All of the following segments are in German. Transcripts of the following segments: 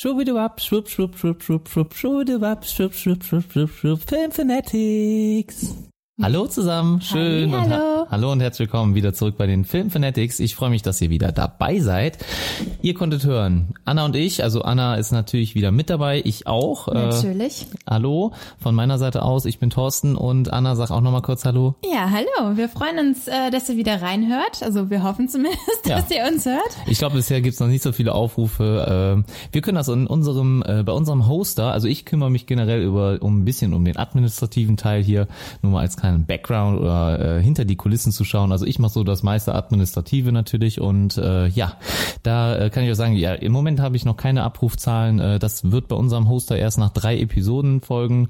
Swoop-a-doop, swoop, swoop, swoop, swoop, swoop, swoop-a-doop, swoop, swoop, swoop, swoop, swoop, Film Fanatics. Hallo zusammen, schön Halli, und hallo. hallo und herzlich willkommen wieder zurück bei den Film Fanatics. Ich freue mich, dass ihr wieder dabei seid. Ihr konntet hören, Anna und ich, also Anna ist natürlich wieder mit dabei, ich auch. Äh, Natürlich. hallo von meiner Seite aus, ich bin Thorsten und Anna sag auch nochmal kurz Hallo. Ja, hallo. Wir freuen uns, äh, dass ihr wieder reinhört. Also wir hoffen zumindest, Ja. dass ihr uns hört. Ich glaube, bisher gibt's noch nicht so viele Aufrufe. Ähm, Wir können das in unserem, äh, bei unserem Hoster, also ich kümmere mich generell über um ein bisschen um den administrativen Teil hier, nur mal als kleinen Background oder äh, hinter die Kulissen zu schauen. Also ich mache so das meiste Administrative natürlich und äh, ja, da äh, kann ich auch sagen, ja, im Moment habe ich noch keine Abrufzahlen. Äh, das wird bei unserem Hoster erst nach drei Episoden folgen.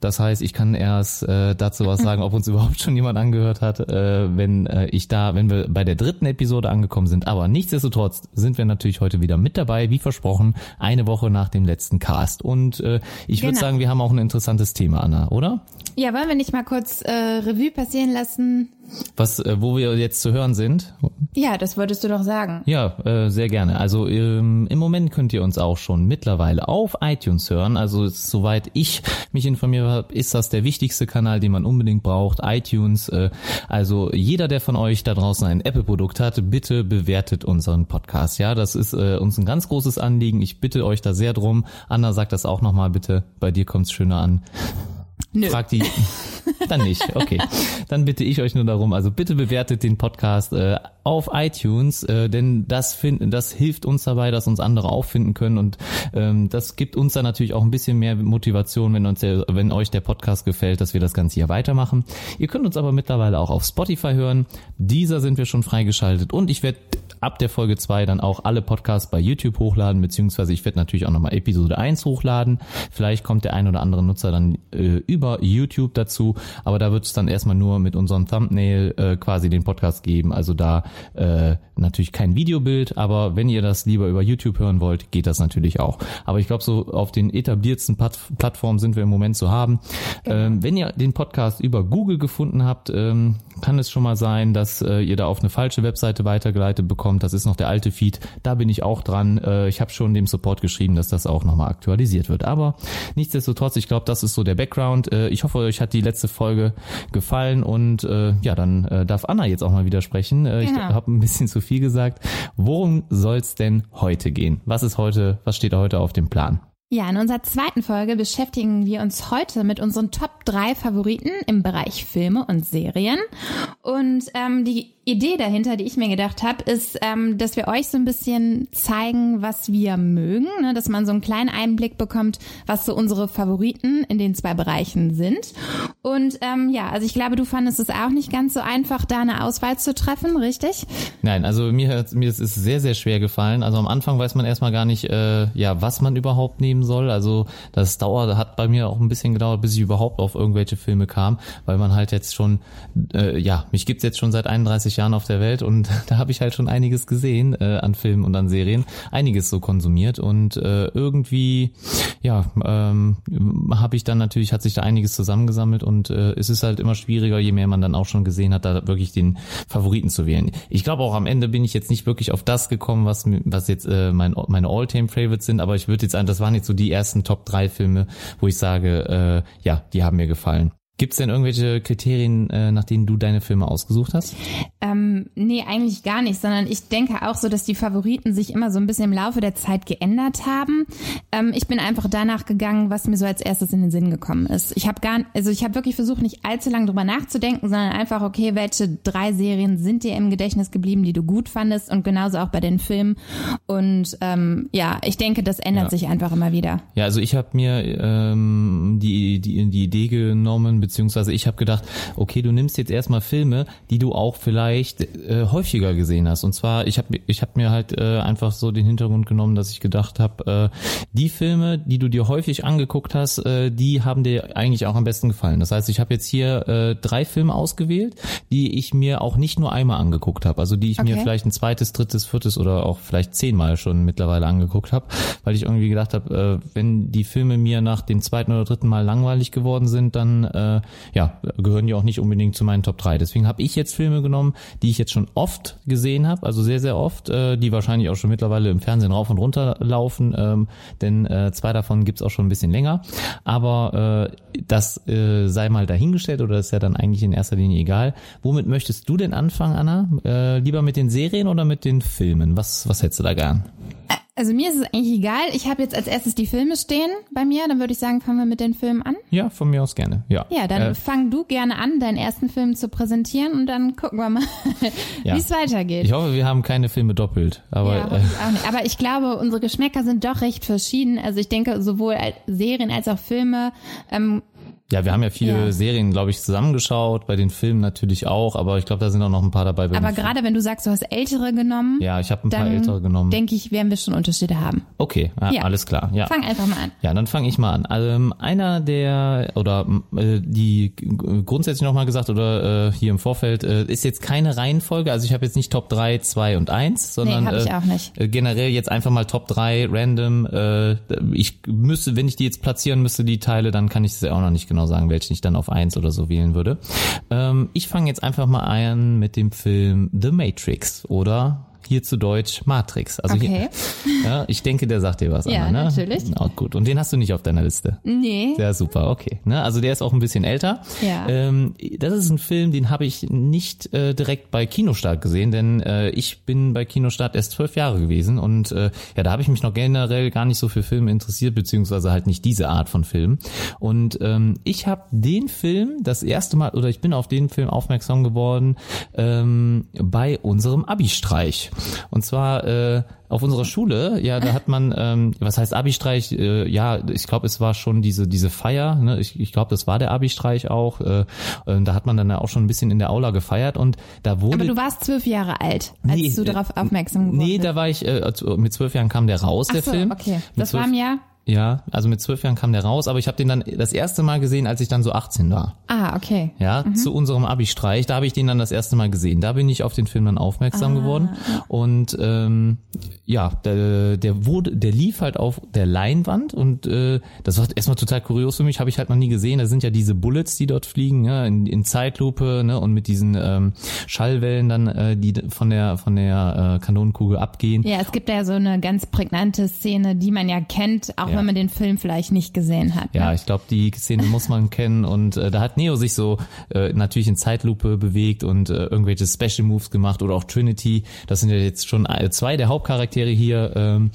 Das heißt, ich kann erst äh, dazu was sagen, ob uns überhaupt schon jemand angehört hat, äh, wenn äh, ich da, wenn wir bei der dritten Episode angekommen sind. Aber nichtsdestotrotz sind wir natürlich heute wieder mit dabei, wie versprochen, eine Woche nach dem letzten Cast. Und äh, ich würde Genau. sagen, wir haben auch ein interessantes Thema, Anna, oder? Ja, wollen wir nicht mal kurz äh, Revue passieren lassen? Was, äh, wo wir jetzt zu hören sind? Ja, das wolltest du doch sagen. Ja, äh, sehr gerne. Also ähm, im Moment könnt ihr uns auch schon mittlerweile auf iTunes hören. Also soweit ich mich informiert habe, ist das der wichtigste Kanal, den man unbedingt braucht. iTunes. Äh, also jeder, der von euch da draußen ein Apple-Produkt hat, bitte bewertet unseren Podcast. Ja, das ist äh, uns ein ganz großes Anliegen. Ich bitte euch da sehr drum. Anna sagt das auch nochmal bitte. Bei dir kommt's schöner an. Nö. Frag die. Dann nicht, okay. Dann bitte ich euch nur darum, also bitte bewertet den Podcast äh, auf iTunes, äh, denn das finden, das hilft uns dabei, dass uns andere auffinden können und ähm, das gibt uns dann natürlich auch ein bisschen mehr Motivation, wenn uns der, wenn euch der Podcast gefällt, dass wir das Ganze hier weitermachen. Ihr könnt uns aber mittlerweile auch auf Spotify hören. Dieser sind wir schon freigeschaltet und ich werde ab der Folge 2 dann auch alle Podcasts bei YouTube hochladen, beziehungsweise ich werde natürlich auch nochmal Episode 1 hochladen. Vielleicht kommt der ein oder andere Nutzer dann äh, über YouTube dazu, aber da wird es dann erstmal nur mit unserem Thumbnail äh, quasi den Podcast geben. Also da äh, natürlich kein Videobild, aber wenn ihr das lieber über YouTube hören wollt, geht das natürlich auch. Aber ich glaube, so auf den etablierten Pat Plattformen sind wir im Moment zu haben. Ähm, wenn ihr den Podcast über Google gefunden habt, ähm, kann es schon mal sein, dass äh, ihr da auf eine falsche Webseite weitergeleitet bekommt. Das ist noch der alte Feed. Da bin ich auch dran. Äh, ich habe schon dem Support geschrieben, dass das auch nochmal aktualisiert wird. Aber nichtsdestotrotz, ich glaube, das ist so der Background. Äh, ich hoffe, euch hat die letzte Folge gefallen und äh, ja, dann darf Anna jetzt auch mal wieder sprechen. Ich Genau. habe ein bisschen zu viel gesagt. Worum soll's denn heute gehen? Was ist heute, was steht heute auf dem Plan? Ja, in unserer zweiten Folge beschäftigen wir uns heute mit unseren Top 3 Favoriten im Bereich Filme und Serien. Und ähm, die Idee dahinter, die ich mir gedacht habe, ist, ähm, dass wir euch so ein bisschen zeigen, was wir mögen, ne? dass man so einen kleinen Einblick bekommt, was so unsere Favoriten in den zwei Bereichen sind. Und ähm, ja, also ich glaube, du fandest es auch nicht ganz so einfach, da eine Auswahl zu treffen, richtig? Nein, also mir mir ist es sehr sehr schwer gefallen. Also am Anfang weiß man erstmal gar nicht, äh, ja, was man überhaupt nehmen soll. Also das dauert hat bei mir auch ein bisschen gedauert, bis ich überhaupt auf irgendwelche Filme kam, weil man halt jetzt schon, äh, ja, mich gibt's jetzt schon seit 31 Jahren auf der Welt und da habe ich halt schon einiges gesehen äh, an Filmen und an Serien, einiges so konsumiert und äh, irgendwie, ja, ähm, habe ich dann natürlich hat sich da einiges zusammengesammelt und äh, es ist halt immer schwieriger, je mehr man dann auch schon gesehen hat, da wirklich den Favoriten zu wählen. Ich glaube auch am Ende bin ich jetzt nicht wirklich auf das gekommen, was was jetzt äh, mein, meine All-Time Favorites sind, aber ich würde jetzt sagen, das waren jetzt so die ersten Top 3 Filme, wo ich sage, äh, ja, die haben mir gefallen. Gibt es denn irgendwelche Kriterien, äh, nach denen du deine Filme ausgesucht hast? Ähm, nee, eigentlich gar nicht, sondern ich denke auch so, dass die Favoriten sich immer so ein bisschen im Laufe der Zeit geändert haben. Ähm, ich bin einfach danach gegangen, was mir so als erstes in den Sinn gekommen ist. Ich habe gar, also ich habe wirklich versucht, nicht allzu lange drüber nachzudenken, sondern einfach, okay, welche drei Serien sind dir im Gedächtnis geblieben, die du gut fandest und genauso auch bei den Filmen. Und ähm, ja, ich denke, das ändert Ja. sich einfach immer wieder. Ja, also ich habe mir ähm, die, die, die Idee genommen, beziehungsweise ich habe gedacht, okay, du nimmst jetzt erstmal Filme, die du auch vielleicht äh, häufiger gesehen hast. Und zwar, ich habe ich hab mir halt äh, einfach so den Hintergrund genommen, dass ich gedacht habe, äh, die Filme, die du dir häufig angeguckt hast, äh, die haben dir eigentlich auch am besten gefallen. Das heißt, ich habe jetzt hier äh, drei Filme ausgewählt, die ich mir auch nicht nur einmal angeguckt habe, also die ich mir Okay. vielleicht ein zweites, drittes, viertes oder auch vielleicht zehnmal schon mittlerweile angeguckt habe, weil ich irgendwie gedacht habe, äh, wenn die Filme mir nach dem zweiten oder dritten Mal langweilig geworden sind, dann äh, ja, gehören die auch nicht unbedingt zu meinen Top 3. Deswegen habe ich jetzt Filme genommen, die ich jetzt schon oft gesehen habe, also sehr, sehr oft, äh, die wahrscheinlich auch schon mittlerweile im Fernsehen rauf und runter laufen, ähm, denn äh, zwei davon gibt's auch schon ein bisschen länger. Aber äh, das äh, sei mal dahingestellt oder ist ja dann eigentlich in erster Linie egal. Womit möchtest du denn anfangen, Anna? Äh, lieber mit den Serien oder mit den Filmen? Was, was hättest du da gern? Also mir ist es eigentlich egal. Ich habe jetzt als erstes die Filme stehen bei mir. Dann würde ich sagen, fangen wir mit den Filmen an. Ja, von mir aus gerne. Ja, ja dann äh, fang du gerne an, deinen ersten Film zu präsentieren und dann gucken wir mal, ja. wie es weitergeht. Ich hoffe, wir haben keine Filme doppelt. Aber, ja, äh, ich aber ich glaube, unsere Geschmäcker sind doch recht verschieden. Also ich denke, sowohl Serien als auch Filme ähm, ja, wir haben ja viele ja. Serien, glaube ich, zusammengeschaut, bei den Filmen natürlich auch, aber ich glaube, da sind auch noch ein paar dabei. Aber gerade wenn du sagst, du hast ältere genommen. Ja, ich habe ein paar ältere genommen. denke ich, werden wir schon Unterschiede haben. Okay, ja, ja. alles klar. Ja. Fang einfach mal an. Ja, dann fange ich mal an. Also, einer der, oder äh, die grundsätzlich nochmal gesagt, oder äh, hier im Vorfeld, äh, ist jetzt keine Reihenfolge, also ich habe jetzt nicht Top 3, 2 und 1, sondern nee, ich auch nicht. Äh, generell jetzt einfach mal Top 3, random. Äh, ich müsste, wenn ich die jetzt platzieren müsste, die Teile, dann kann ich es ja auch noch nicht genau sagen, welchen ich dann auf eins oder so wählen würde. Ähm, ich fange jetzt einfach mal an mit dem Film The Matrix oder hier zu Deutsch Matrix. Also okay. hier, ja, ich denke, der sagt dir was. Ja, Anna, ne? natürlich. Oh, gut. Und den hast du nicht auf deiner Liste? Nee. Sehr super, okay. Ne? Also der ist auch ein bisschen älter. Ja. Ähm, das ist ein Film, den habe ich nicht äh, direkt bei Kinostart gesehen, denn äh, ich bin bei Kinostart erst zwölf Jahre gewesen und äh, ja, da habe ich mich noch generell gar nicht so für Filme interessiert, beziehungsweise halt nicht diese Art von Film. Und ähm, ich habe den Film das erste Mal, oder ich bin auf den Film aufmerksam geworden ähm, bei unserem Abi-Streich. Und zwar äh, auf unserer Schule, ja, da hat man, ähm, was heißt Abi-Streich? Äh, ja, ich glaube, es war schon diese diese Feier. Ne? Ich, ich glaube, das war der Abi-Streich auch. Äh, äh, da hat man dann auch schon ein bisschen in der Aula gefeiert und da wurde. Aber du warst zwölf Jahre alt, als nee, du darauf aufmerksam geworden Nee, da war ich. Äh, mit zwölf Jahren kam der raus, Ach der so, Film. Okay, das war im Jahr ja, also mit zwölf Jahren kam der raus, aber ich habe den dann das erste Mal gesehen, als ich dann so 18 war. Ah, okay. Ja, mhm. zu unserem Abi-Streich, da habe ich den dann das erste Mal gesehen. Da bin ich auf den Film dann aufmerksam ah. geworden. Und ähm, ja, der, der wurde, der lief halt auf der Leinwand und äh, das war erstmal total kurios für mich, habe ich halt noch nie gesehen. Da sind ja diese Bullets, die dort fliegen, ja, in, in Zeitlupe, ne, und mit diesen ähm, Schallwellen dann, äh, die von der von der äh, Kanonenkugel abgehen. Ja, es gibt ja so eine ganz prägnante Szene, die man ja kennt, auch ja. Wenn man den Film vielleicht nicht gesehen hat. Ne? Ja, ich glaube, die Szene muss man kennen und äh, da hat Neo sich so äh, natürlich in Zeitlupe bewegt und äh, irgendwelche Special Moves gemacht oder auch Trinity. Das sind ja jetzt schon äh, zwei der Hauptcharaktere hier. Ähm,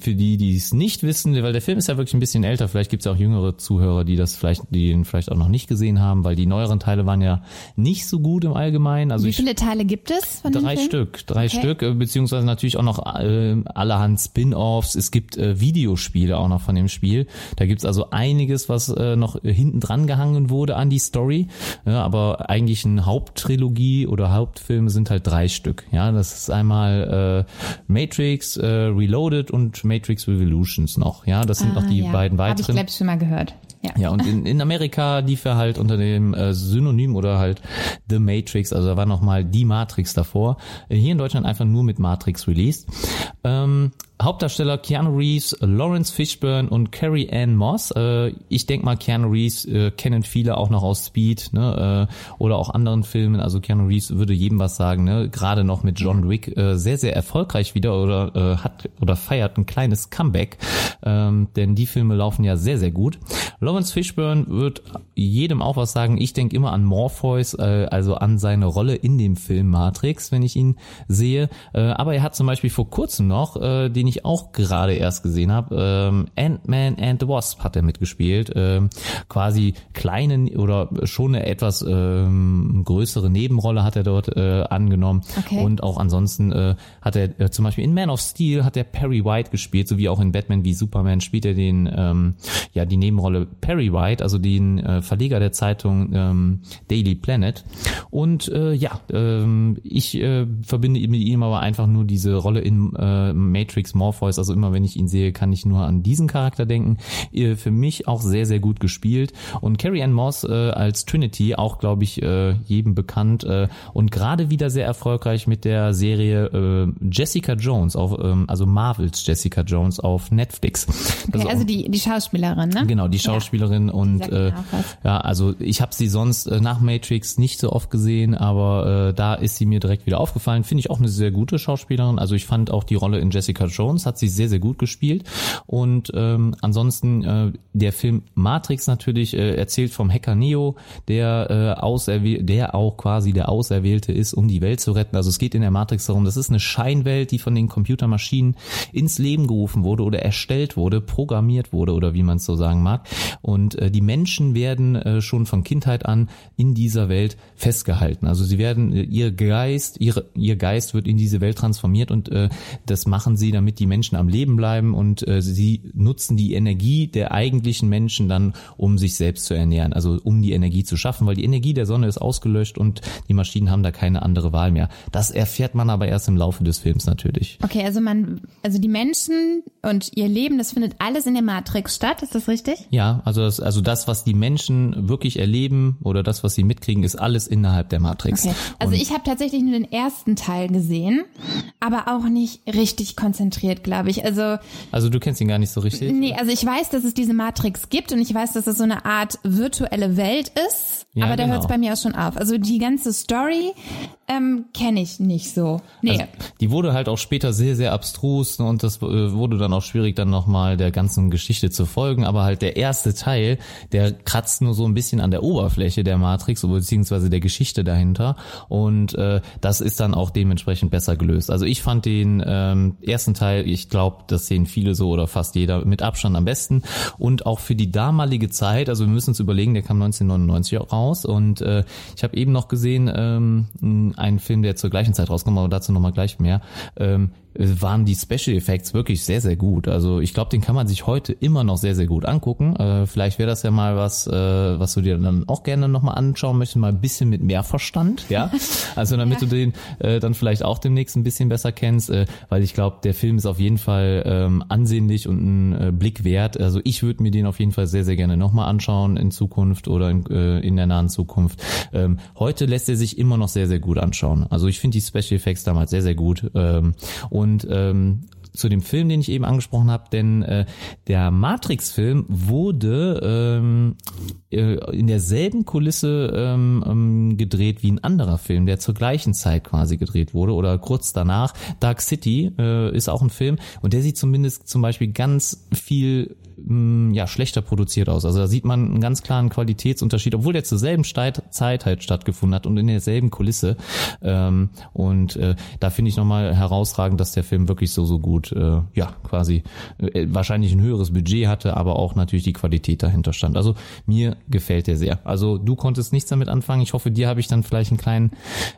für die, die es nicht wissen, weil der Film ist ja wirklich ein bisschen älter. Vielleicht gibt es ja auch jüngere Zuhörer, die das vielleicht, die ihn vielleicht auch noch nicht gesehen haben, weil die neueren Teile waren ja nicht so gut im Allgemeinen. Also Wie viele ich, Teile gibt es? Von drei Stück, drei okay. Stück, äh, beziehungsweise natürlich auch noch äh, allerhand Spin-offs. Es gibt äh, Videospiele auch noch von dem Spiel. Da gibt's also einiges, was äh, noch hinten dran gehangen wurde an die Story. Ja, aber eigentlich eine Haupttrilogie oder Hauptfilme sind halt drei Stück. Ja, das ist einmal äh, Matrix äh, Reloaded und Matrix Revolutions noch. Ja, das sind ah, noch die ja. beiden weiteren. Hab ich glaube schon mal gehört. Ja. ja, und in, in Amerika lief er halt unter dem äh, Synonym oder halt The Matrix, also da war nochmal die Matrix davor. Hier in Deutschland einfach nur mit Matrix released. Ähm, Hauptdarsteller Keanu Reeves, Lawrence Fishburne und Carrie Ann Moss. Äh, ich denke mal, Keanu Reeves äh, kennen viele auch noch aus Speed ne, äh, oder auch anderen Filmen. Also Keanu Reeves würde jedem was sagen. Ne? Gerade noch mit John Wick äh, sehr sehr erfolgreich wieder oder äh, hat oder feiert ein kleines Comeback, ähm, denn die Filme laufen ja sehr sehr gut. Lawrence Fishburne wird jedem auch was sagen. Ich denke immer an Morpheus, äh, also an seine Rolle in dem Film Matrix, wenn ich ihn sehe. Äh, aber er hat zum Beispiel vor kurzem noch äh, den den ich auch gerade erst gesehen habe. Ähm, Ant-Man and the Wasp hat er mitgespielt. Ähm, quasi kleinen oder schon eine etwas ähm, größere Nebenrolle hat er dort äh, angenommen. Okay. Und auch ansonsten äh, hat er äh, zum Beispiel in Man of Steel hat er Perry White gespielt, sowie auch in Batman wie Superman spielt er den ähm, ja die Nebenrolle Perry White, also den äh, Verleger der Zeitung ähm, Daily Planet. Und äh, ja, ähm, ich äh, verbinde mit ihm aber einfach nur diese Rolle in äh, Matrix Morpheus. Also immer wenn ich ihn sehe, kann ich nur an diesen Charakter denken. Für mich auch sehr, sehr gut gespielt. Und Carrie Ann Moss äh, als Trinity, auch glaube ich äh, jedem bekannt äh, und gerade wieder sehr erfolgreich mit der Serie äh, Jessica Jones, auf, ähm, also Marvels Jessica Jones auf Netflix. Okay, also die, die Schauspielerin, ne? Genau, die Schauspielerin ja. Und äh, ja, also ich habe sie sonst äh, nach Matrix nicht so oft gesehen, aber äh, da ist sie mir direkt wieder aufgefallen. Finde ich auch eine sehr gute Schauspielerin. Also ich fand auch die Rolle in Jessica Jones hat sie sehr, sehr gut gespielt. Und ähm, ansonsten äh, der Film Matrix natürlich äh, erzählt vom Hacker Neo, der äh, auserwähl der auch quasi der Auserwählte ist, um die Welt zu retten. Also es geht in der Matrix darum, das ist eine Scheinwelt, die von den Computermaschinen ins Leben gerufen wurde oder erstellt wurde, programmiert wurde oder wie man es so sagen mag. Und äh, die Menschen werden äh, schon von Kindheit an in dieser Welt festgehalten. Also sie werden äh, ihr Geist, ihre, ihr Geist wird in diese Welt transformiert und äh, das machen sie, damit die Menschen am Leben bleiben und äh, sie nutzen die Energie der eigentlichen Menschen dann, um sich selbst zu ernähren, also um die Energie zu schaffen, weil die Energie der Sonne ist ausgelöscht und die Maschinen haben da keine andere Wahl mehr. Das erfährt man aber erst im Laufe des Films natürlich. Okay, also man, also die Menschen und ihr Leben, das findet alles in der Matrix statt, ist das richtig? Ja, also das, also das, was die Menschen wirklich erleben oder das, was sie mitkriegen, ist alles innerhalb der Matrix. Okay. Also und ich habe tatsächlich nur den ersten Teil gesehen, aber auch nicht richtig konzentriert, glaube ich. Also also du kennst ihn gar nicht so richtig. Nee, also ich weiß, dass es diese Matrix gibt und ich weiß, dass es so eine Art virtuelle Welt ist, ja, aber da genau. hört es bei mir auch schon auf. Also die ganze Story ähm, kenne ich nicht so. Nee. Also, die wurde halt auch später sehr, sehr abstrus ne, und das äh, wurde dann auch schwierig, dann nochmal der ganzen Geschichte zu folgen. Aber halt der erste Teil, der kratzt nur so ein bisschen an der Oberfläche der Matrix beziehungsweise der Geschichte dahinter. Und äh, das ist dann auch dementsprechend besser gelöst. Also ich fand den ähm, ersten Teil, ich glaube, das sehen viele so oder fast jeder mit Abstand am besten. Und auch für die damalige Zeit, also wir müssen uns überlegen, der kam 1999 raus und äh, ich habe eben noch gesehen, ähm, ein Film, der zur gleichen Zeit rauskommt, aber dazu nochmal gleich mehr, ähm, waren die Special Effects wirklich sehr, sehr gut. Also ich glaube, den kann man sich heute immer noch sehr, sehr gut angucken. Äh, vielleicht wäre das ja mal was, äh, was du dir dann auch gerne nochmal anschauen möchtest, mal ein bisschen mit mehr Verstand, ja. Also damit ja. du den äh, dann vielleicht auch demnächst ein bisschen besser kennst, äh, weil ich glaube, der Film ist auf jeden Fall ähm, ansehnlich und ein äh, Blick wert. Also ich würde mir den auf jeden Fall sehr, sehr gerne nochmal anschauen in Zukunft oder in, äh, in der nahen Zukunft. Ähm, heute lässt er sich immer noch sehr, sehr gut anschauen. Also ich finde die Special Effects damals sehr, sehr gut. Ähm, und und ähm, zu dem Film, den ich eben angesprochen habe, denn äh, der Matrix-Film wurde ähm, äh, in derselben Kulisse ähm, ähm, gedreht wie ein anderer Film, der zur gleichen Zeit quasi gedreht wurde oder kurz danach. Dark City äh, ist auch ein Film und der sieht zumindest zum Beispiel ganz viel mh, ja, schlechter produziert aus. Also da sieht man einen ganz klaren Qualitätsunterschied, obwohl der zur selben Zeit halt stattgefunden hat und in derselben Kulisse. Ähm, und äh, da finde ich nochmal herausragend, dass der Film wirklich so, so gut, äh, ja, quasi äh, wahrscheinlich ein höheres Budget hatte, aber auch natürlich die Qualität dahinter stand. Also mir gefällt der sehr. Also du konntest nichts damit anfangen. Ich hoffe, dir habe ich dann vielleicht einen kleinen,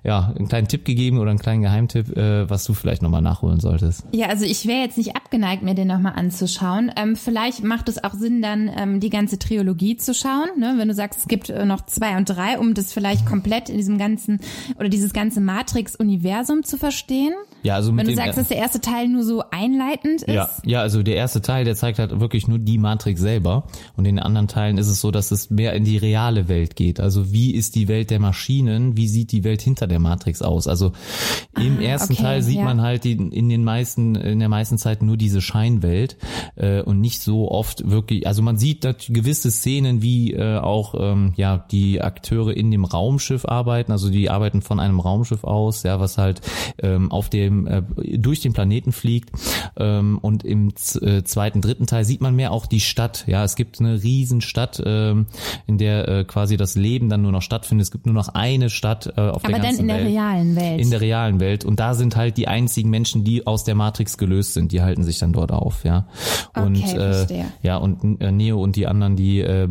ja, einen kleinen Tipp gegeben oder einen kleinen Geheimtipp, äh, was du vielleicht nochmal nachholen solltest. Ja, also ich wäre jetzt nicht abgeneigt, mir den nochmal anzuschauen. Ähm, vielleicht macht es auch Sinn, dann ähm, die ganze Trilogie zu schauen, ne? wenn du sagst, es gibt äh, noch zwei und drei, um das vielleicht komplett in diesem ganzen oder dieses ganze Matrix-Universum zu verstehen. Ja, also wenn du sagst, dass der erste Teil nur so einleitend ist. Ja, ja, also der erste Teil, der zeigt halt wirklich nur die Matrix selber und in den anderen Teilen ist es so, dass es mehr in die reale Welt geht. Also wie ist die Welt der Maschinen? Wie sieht die Welt hinter der Matrix aus? Also im ah, ersten okay, Teil sieht ja. man halt die, in den meisten in der meisten Zeit nur diese Scheinwelt äh, und nicht so oft wirklich. Also man sieht gewisse Szenen, wie äh, auch ähm, ja die Akteure in dem Raumschiff arbeiten. Also die arbeiten von einem Raumschiff aus, ja, was halt ähm, auf dem äh, durch den Planeten fliegt. Ähm, und im äh, zweiten, dritten Teil sieht man mehr auch die Stadt. Ja, es gibt eine riesen Stadt, ähm, in der äh, quasi das Leben dann nur noch stattfindet. Es gibt nur noch eine Stadt äh, auf Aber der ganzen Welt. Aber dann in der realen Welt. In der realen Welt. Und da sind halt die einzigen Menschen, die aus der Matrix gelöst sind. Die halten sich dann dort auf, ja. Und okay, äh, Ja, und äh, Neo und die anderen, die äh,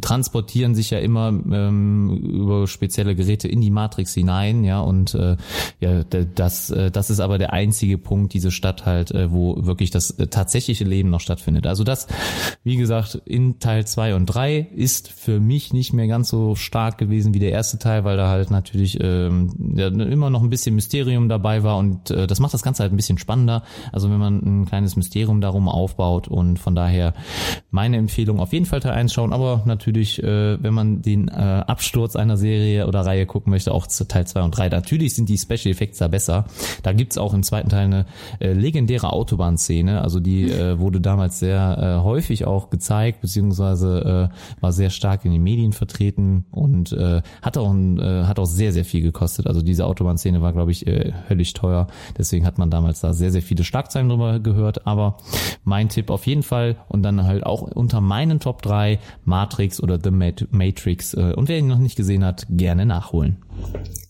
transportieren sich ja immer ähm, über spezielle Geräte in die Matrix hinein, ja, und äh, ja, das, äh, das ist aber der einzige Punkt, diese Stadt halt, äh, wo wirklich das äh, tatsächliche Leben noch stattfindet. Also das, wie gesagt, in Teil zwei und drei ist für mich nicht mehr ganz so stark gewesen wie der erste Teil, weil da halt natürlich ähm, ja, immer noch ein bisschen Mysterium dabei war und äh, das macht das Ganze halt ein bisschen spannender. Also wenn man ein kleines Mysterium darum aufbaut und von daher meine Empfehlung auf jeden Fall Teil 1 schauen, aber natürlich, äh, wenn man den äh, Absturz einer Serie oder Reihe gucken möchte, auch zu Teil 2 und 3. Natürlich sind die Special Effects da besser. Da gibt's auch im zweiten Teil eine äh, legendäre Autobahnszene, also die äh, wurde damals sehr äh, häufig auch gezeigt, beziehungsweise äh, war sehr stark in den Medien vertreten und äh, hat auch ein, äh, hat auch sehr, sehr viel gekostet. Also diese Autobahnszene war, glaube ich, äh, höllisch teuer. Deswegen hat man damals da sehr, sehr viele Schlagzeilen drüber gehört. Aber mein Tipp auf jeden Fall und dann halt auch unter meinen Top 3 Matrix oder The Matrix. Äh, und wer ihn noch nicht gesehen hat, gerne nachholen.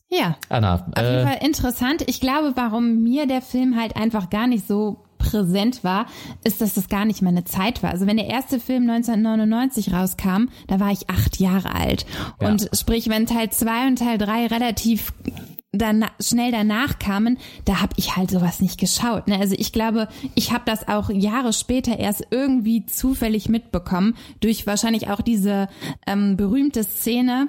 Ja. Anna. Auf äh, jeden Fall interessant. Ich glaube, warum mir der Film halt einfach gar nicht so präsent war, ist, dass das gar nicht meine Zeit war. Also wenn der erste Film 1999 rauskam, da war ich acht Jahre alt. Ja. Und sprich, wenn Teil zwei und Teil drei relativ dann schnell danach kamen, da habe ich halt sowas nicht geschaut. Ne? Also ich glaube, ich habe das auch Jahre später erst irgendwie zufällig mitbekommen durch wahrscheinlich auch diese ähm, berühmte Szene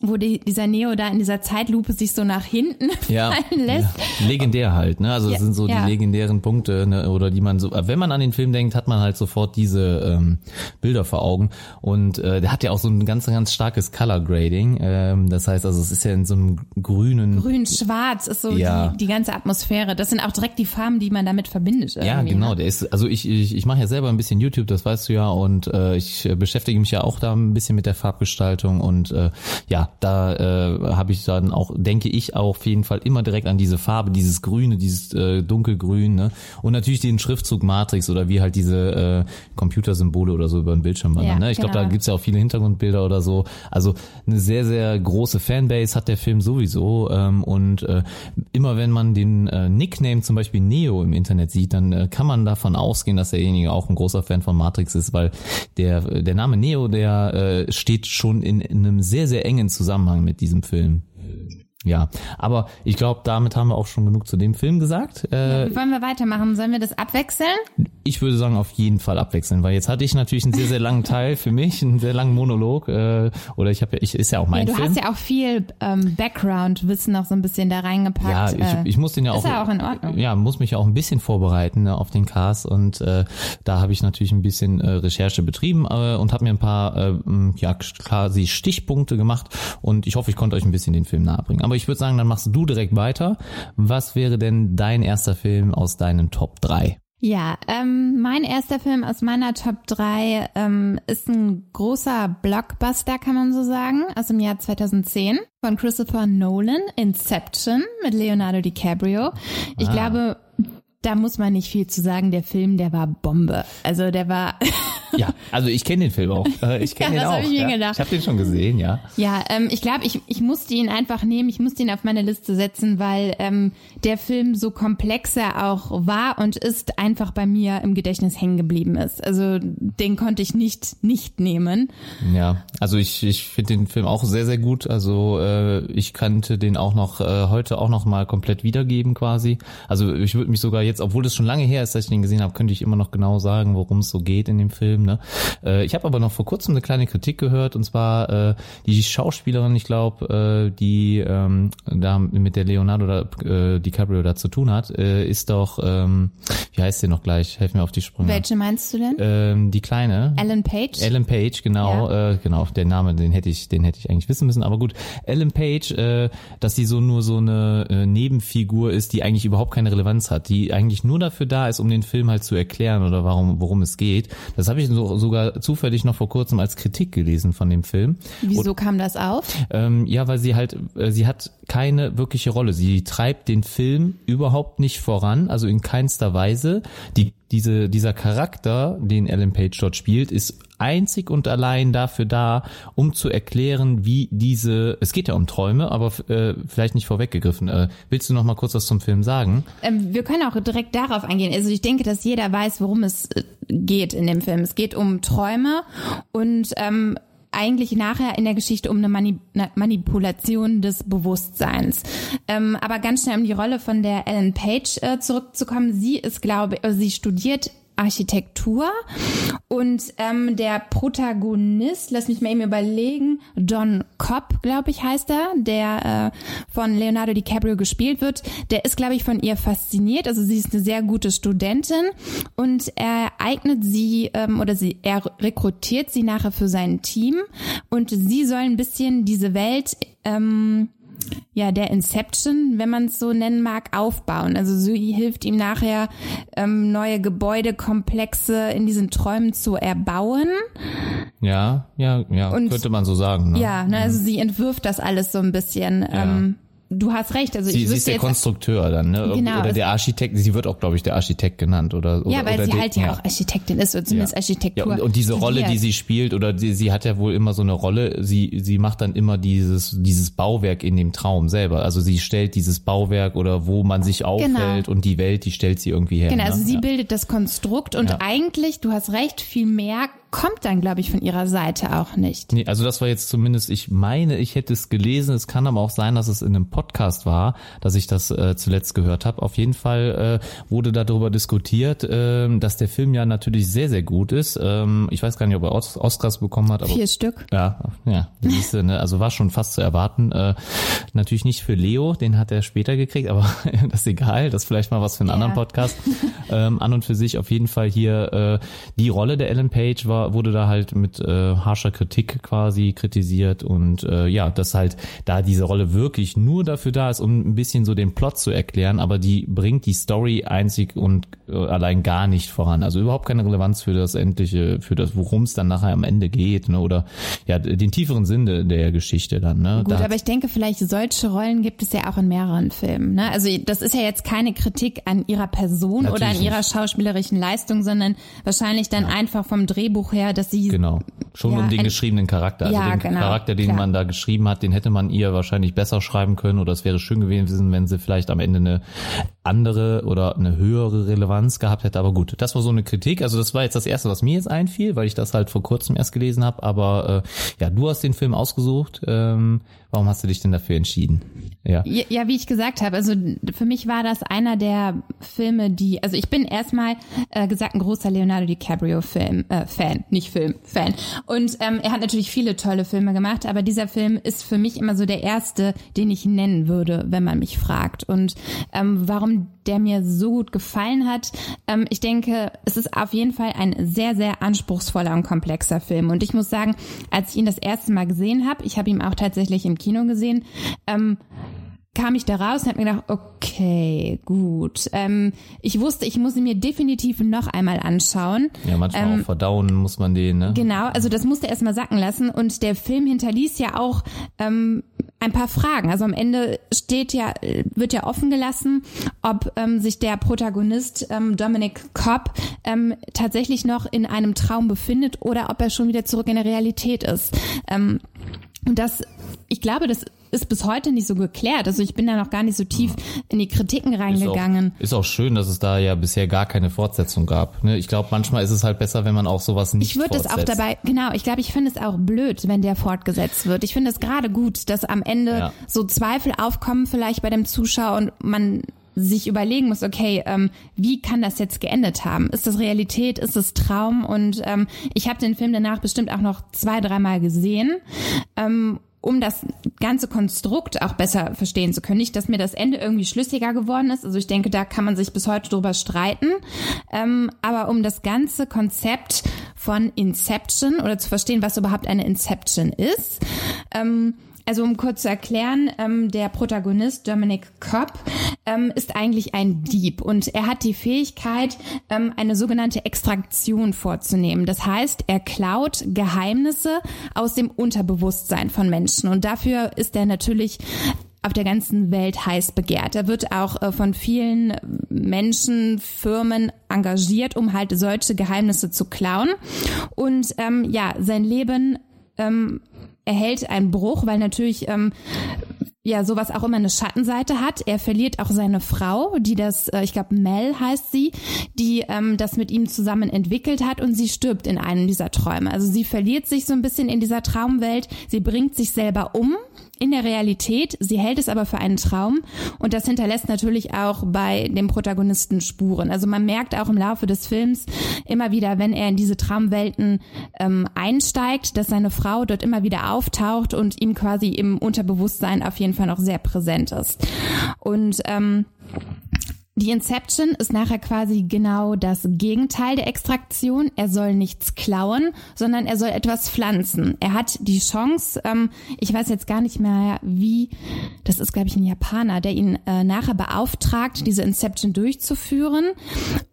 wo die, dieser Neo da in dieser Zeitlupe sich so nach hinten ja, fallen lässt. Ja. Legendär halt, ne? Also ja, sind so die legendären Punkte, ne? oder die man so, wenn man an den Film denkt, hat man halt sofort diese ähm, Bilder vor Augen. Und äh, der hat ja auch so ein ganz, ganz starkes Color Grading. Ähm, das heißt, also es ist ja in so einem grünen. Grün-Schwarz ist so die, die ganze Atmosphäre. Das sind auch direkt die Farben, die man damit verbindet. Ja, genau. Ne? Der ist, also ich, ich, ich mache ja selber ein bisschen YouTube, das weißt du ja, und äh, ich beschäftige mich ja auch da ein bisschen mit der Farbgestaltung und äh, ja, da äh, habe ich dann auch, denke ich, auch auf jeden Fall immer direkt an diese Farbe, dieses Grüne, dieses äh, dunkelgrün, ne? Und natürlich den Schriftzug Matrix oder wie halt diese äh, Computersymbole oder so über den Bildschirm wandern. Ja, ne? Ich genau. glaube, da gibt's ja auch viele Hintergrundbilder oder so. Also eine sehr, sehr große Fanbase hat der Film sowieso. Ähm, und äh, immer wenn man den äh, Nickname zum Beispiel Neo im Internet sieht, dann äh, kann man davon ausgehen, dass derjenige auch ein großer Fan von Matrix ist, weil der, der Name Neo, der äh, steht schon in, in einem sehr, sehr engen Zusammenhang mit diesem Film. Ja, aber ich glaube, damit haben wir auch schon genug zu dem Film gesagt. Äh, ja, wollen wir weitermachen? Sollen wir das abwechseln? Ich würde sagen, auf jeden Fall abwechseln, weil jetzt hatte ich natürlich einen sehr, sehr langen Teil für mich, einen sehr langen Monolog. Äh, oder ich habe ja, ich ist ja auch mein ja, du Film. Du hast ja auch viel ähm, Background-Wissen noch so ein bisschen da reingepackt. Ja, ich, äh, ich muss den ja auch. Ist ja auch in Ordnung. Ja, muss mich ja auch ein bisschen vorbereiten ne, auf den Cast und äh, da habe ich natürlich ein bisschen äh, Recherche betrieben äh, und habe mir ein paar äh, ja quasi Stichpunkte gemacht und ich hoffe, ich konnte euch ein bisschen den Film nahebringen. Aber ich würde sagen, dann machst du direkt weiter. Was wäre denn dein erster Film aus deinen Top 3? Ja, ähm, mein erster Film aus meiner Top 3 ähm, ist ein großer Blockbuster, kann man so sagen, aus dem Jahr 2010 von Christopher Nolan, Inception mit Leonardo DiCaprio. Ich ah. glaube, da muss man nicht viel zu sagen. Der Film, der war Bombe. Also der war. ja, also ich kenne den Film auch. Äh, ich kenne ja, den auch. Hab ich ja. Ich habe den schon gesehen, ja. Ja, ähm, ich glaube, ich, ich musste ihn einfach nehmen. Ich musste ihn auf meine Liste setzen, weil ähm, der Film so komplex er auch war und ist einfach bei mir im Gedächtnis hängen geblieben ist. Also den konnte ich nicht nicht nehmen. Ja, also ich ich finde den Film auch sehr sehr gut. Also äh, ich kannte den auch noch äh, heute auch noch mal komplett wiedergeben quasi. Also ich würde mich sogar jetzt jetzt, obwohl es schon lange her ist, dass ich den gesehen habe, könnte ich immer noch genau sagen, worum es so geht in dem Film. Ne? Äh, ich habe aber noch vor kurzem eine kleine Kritik gehört und zwar äh, die Schauspielerin, ich glaube, äh, die ähm, da mit der Leonardo da, äh, DiCaprio da zu tun hat, äh, ist doch, ähm, wie heißt sie noch gleich? Helf mir auf die Sprünge. Welche meinst du denn? Ähm, die kleine. Ellen Page. Ellen Page, genau, ja. äh, genau. Der Name, den hätte ich, den hätte ich eigentlich wissen müssen. Aber gut, Ellen Page, äh, dass sie so nur so eine äh, Nebenfigur ist, die eigentlich überhaupt keine Relevanz hat, die eigentlich nur dafür da ist, um den Film halt zu erklären oder warum, worum es geht. Das habe ich so, sogar zufällig noch vor kurzem als Kritik gelesen von dem Film. Wieso Und, kam das auf? Ähm, ja, weil sie halt, äh, sie hat keine wirkliche Rolle. Sie treibt den Film überhaupt nicht voran, also in keinster Weise. Die diese, dieser Charakter, den Ellen Page dort spielt, ist einzig und allein dafür da, um zu erklären, wie diese, es geht ja um Träume, aber äh, vielleicht nicht vorweggegriffen. Äh, willst du noch mal kurz was zum Film sagen? Ähm, wir können auch direkt darauf eingehen. Also ich denke, dass jeder weiß, worum es äh, geht in dem Film. Es geht um Träume und ähm, eigentlich nachher in der Geschichte um eine Mani Manipulation des Bewusstseins. Ähm, aber ganz schnell um die Rolle von der Ellen Page äh, zurückzukommen. Sie ist, glaube ich, also sie studiert Architektur und ähm, der Protagonist, lass mich mal eben überlegen, John Cobb, glaube ich, heißt er, der äh, von Leonardo DiCaprio gespielt wird, der ist, glaube ich, von ihr fasziniert. Also sie ist eine sehr gute Studentin und er eignet sie ähm, oder sie er rekrutiert sie nachher für sein Team und sie soll ein bisschen diese Welt ähm, ja, der Inception, wenn man es so nennen mag, aufbauen. Also sie hilft ihm nachher, ähm, neue Gebäudekomplexe in diesen Träumen zu erbauen. Ja, ja, ja, Und, könnte man so sagen. Ne? Ja, ne, also sie entwirft das alles so ein bisschen. Ja. Ähm, du hast recht. Also sie, ich sie ist der Konstrukteur dann, ne? Genau, oder der Architekt. Sie wird auch, glaube ich, der Architekt genannt oder ja, oder, weil oder sie halt ja auch Architektin ist oder zumindest ja. Architektur. Ja, und, und diese Rolle, die sie spielt, oder sie, sie hat ja wohl immer so eine Rolle. Sie sie macht dann immer dieses dieses Bauwerk in dem Traum selber. Also sie stellt dieses Bauwerk oder wo man sich aufhält genau. und die Welt, die stellt sie irgendwie her. Genau, also ne? sie ja. bildet das Konstrukt und eigentlich, du hast recht, viel mehr kommt dann, glaube ich, von ihrer Seite auch nicht. Nee, also das war jetzt zumindest, ich meine, ich hätte es gelesen. Es kann aber auch sein, dass es in einem Podcast war, dass ich das äh, zuletzt gehört habe. Auf jeden Fall äh, wurde darüber diskutiert, äh, dass der Film ja natürlich sehr, sehr gut ist. Ähm, ich weiß gar nicht, ob er Os Oscars bekommen hat. Aber, Vier Stück. Ja, ja. Siehste, ne? Also war schon fast zu erwarten. Äh, natürlich nicht für Leo, den hat er später gekriegt, aber das ist egal. Das ist vielleicht mal was für einen ja. anderen Podcast. Ähm, an und für sich auf jeden Fall hier äh, die Rolle der Ellen Page war wurde da halt mit äh, harscher Kritik quasi kritisiert und äh, ja, dass halt da diese Rolle wirklich nur dafür da ist, um ein bisschen so den Plot zu erklären, aber die bringt die Story einzig und äh, allein gar nicht voran. Also überhaupt keine Relevanz für das endliche, für das, worum es dann nachher am Ende geht, ne? Oder ja, den tieferen Sinn der, der Geschichte dann, ne? Gut, da aber ich denke, vielleicht solche Rollen gibt es ja auch in mehreren Filmen. Ne? Also das ist ja jetzt keine Kritik an ihrer Person oder an ihrer schauspielerischen Leistung, sondern wahrscheinlich dann ja. einfach vom Drehbuch her, dass sie genau schon ja, um den geschriebenen Charakter, also ja, den genau, Charakter, den klar. man da geschrieben hat, den hätte man ihr wahrscheinlich besser schreiben können oder es wäre schön gewesen, wenn sie vielleicht am Ende eine andere oder eine höhere Relevanz gehabt hätte. Aber gut, das war so eine Kritik. Also das war jetzt das erste, was mir jetzt einfiel, weil ich das halt vor kurzem erst gelesen habe. Aber äh, ja, du hast den Film ausgesucht. Ähm, warum hast du dich denn dafür entschieden? Ja. ja, ja, wie ich gesagt habe, also für mich war das einer der Filme, die, also ich bin erstmal äh, gesagt ein großer Leonardo DiCaprio Film äh, Fan, nicht Film Fan. Und ähm, er hat natürlich viele tolle Filme gemacht, aber dieser Film ist für mich immer so der erste, den ich nennen würde, wenn man mich fragt. Und ähm, warum der mir so gut gefallen hat. Ähm, ich denke, es ist auf jeden Fall ein sehr, sehr anspruchsvoller und komplexer Film. Und ich muss sagen, als ich ihn das erste Mal gesehen habe, ich habe ihn auch tatsächlich im Kino gesehen, ähm, kam ich da raus und habe mir gedacht, okay, gut. Ähm, ich wusste, ich muss ihn mir definitiv noch einmal anschauen. Ja, manchmal ähm, auch verdauen muss man den, ne? Genau, also das musste erstmal sacken lassen und der Film hinterließ ja auch ähm, ein paar Fragen. Also am Ende steht ja, wird ja offen gelassen, ob ähm, sich der Protagonist ähm, Dominic Cobb ähm, tatsächlich noch in einem Traum befindet oder ob er schon wieder zurück in der Realität ist. Ähm, und das, ich glaube, das ist bis heute nicht so geklärt. Also ich bin da noch gar nicht so tief in die Kritiken reingegangen. Ist auch, ist auch schön, dass es da ja bisher gar keine Fortsetzung gab. Ne? Ich glaube, manchmal ist es halt besser, wenn man auch sowas nicht Ich würde es auch dabei, genau, ich glaube, ich finde es auch blöd, wenn der fortgesetzt wird. Ich finde es gerade gut, dass am Ende ja. so Zweifel aufkommen vielleicht bei dem Zuschauer und man sich überlegen muss, okay, ähm, wie kann das jetzt geendet haben? Ist das Realität? Ist es Traum? Und ähm, ich habe den Film danach bestimmt auch noch zwei, dreimal gesehen. Ähm, um das ganze Konstrukt auch besser verstehen zu können. Nicht, dass mir das Ende irgendwie schlüssiger geworden ist. Also ich denke, da kann man sich bis heute drüber streiten. Ähm, aber um das ganze Konzept von Inception oder zu verstehen, was überhaupt eine Inception ist, ähm, also um kurz zu erklären, ähm, der Protagonist Dominic Cobb ähm, ist eigentlich ein Dieb und er hat die Fähigkeit, ähm, eine sogenannte Extraktion vorzunehmen. Das heißt, er klaut Geheimnisse aus dem Unterbewusstsein von Menschen und dafür ist er natürlich auf der ganzen Welt heiß begehrt. Er wird auch äh, von vielen Menschen, Firmen engagiert, um halt solche Geheimnisse zu klauen. Und ähm, ja, sein Leben ähm, erhält einen Bruch, weil natürlich ähm, ja sowas auch immer eine Schattenseite hat. Er verliert auch seine Frau, die das, äh, ich glaube Mel heißt sie, die ähm, das mit ihm zusammen entwickelt hat und sie stirbt in einem dieser Träume. Also sie verliert sich so ein bisschen in dieser Traumwelt. Sie bringt sich selber um in der Realität. Sie hält es aber für einen Traum und das hinterlässt natürlich auch bei dem Protagonisten Spuren. Also man merkt auch im Laufe des Films immer wieder, wenn er in diese Traumwelten ähm, einsteigt, dass seine Frau dort immer wieder auftaucht und ihm quasi im Unterbewusstsein auf jeden Fall noch sehr präsent ist. Und ähm, die Inception ist nachher quasi genau das Gegenteil der Extraktion. Er soll nichts klauen, sondern er soll etwas pflanzen. Er hat die Chance, ähm, ich weiß jetzt gar nicht mehr wie, das ist glaube ich ein Japaner, der ihn äh, nachher beauftragt, diese Inception durchzuführen.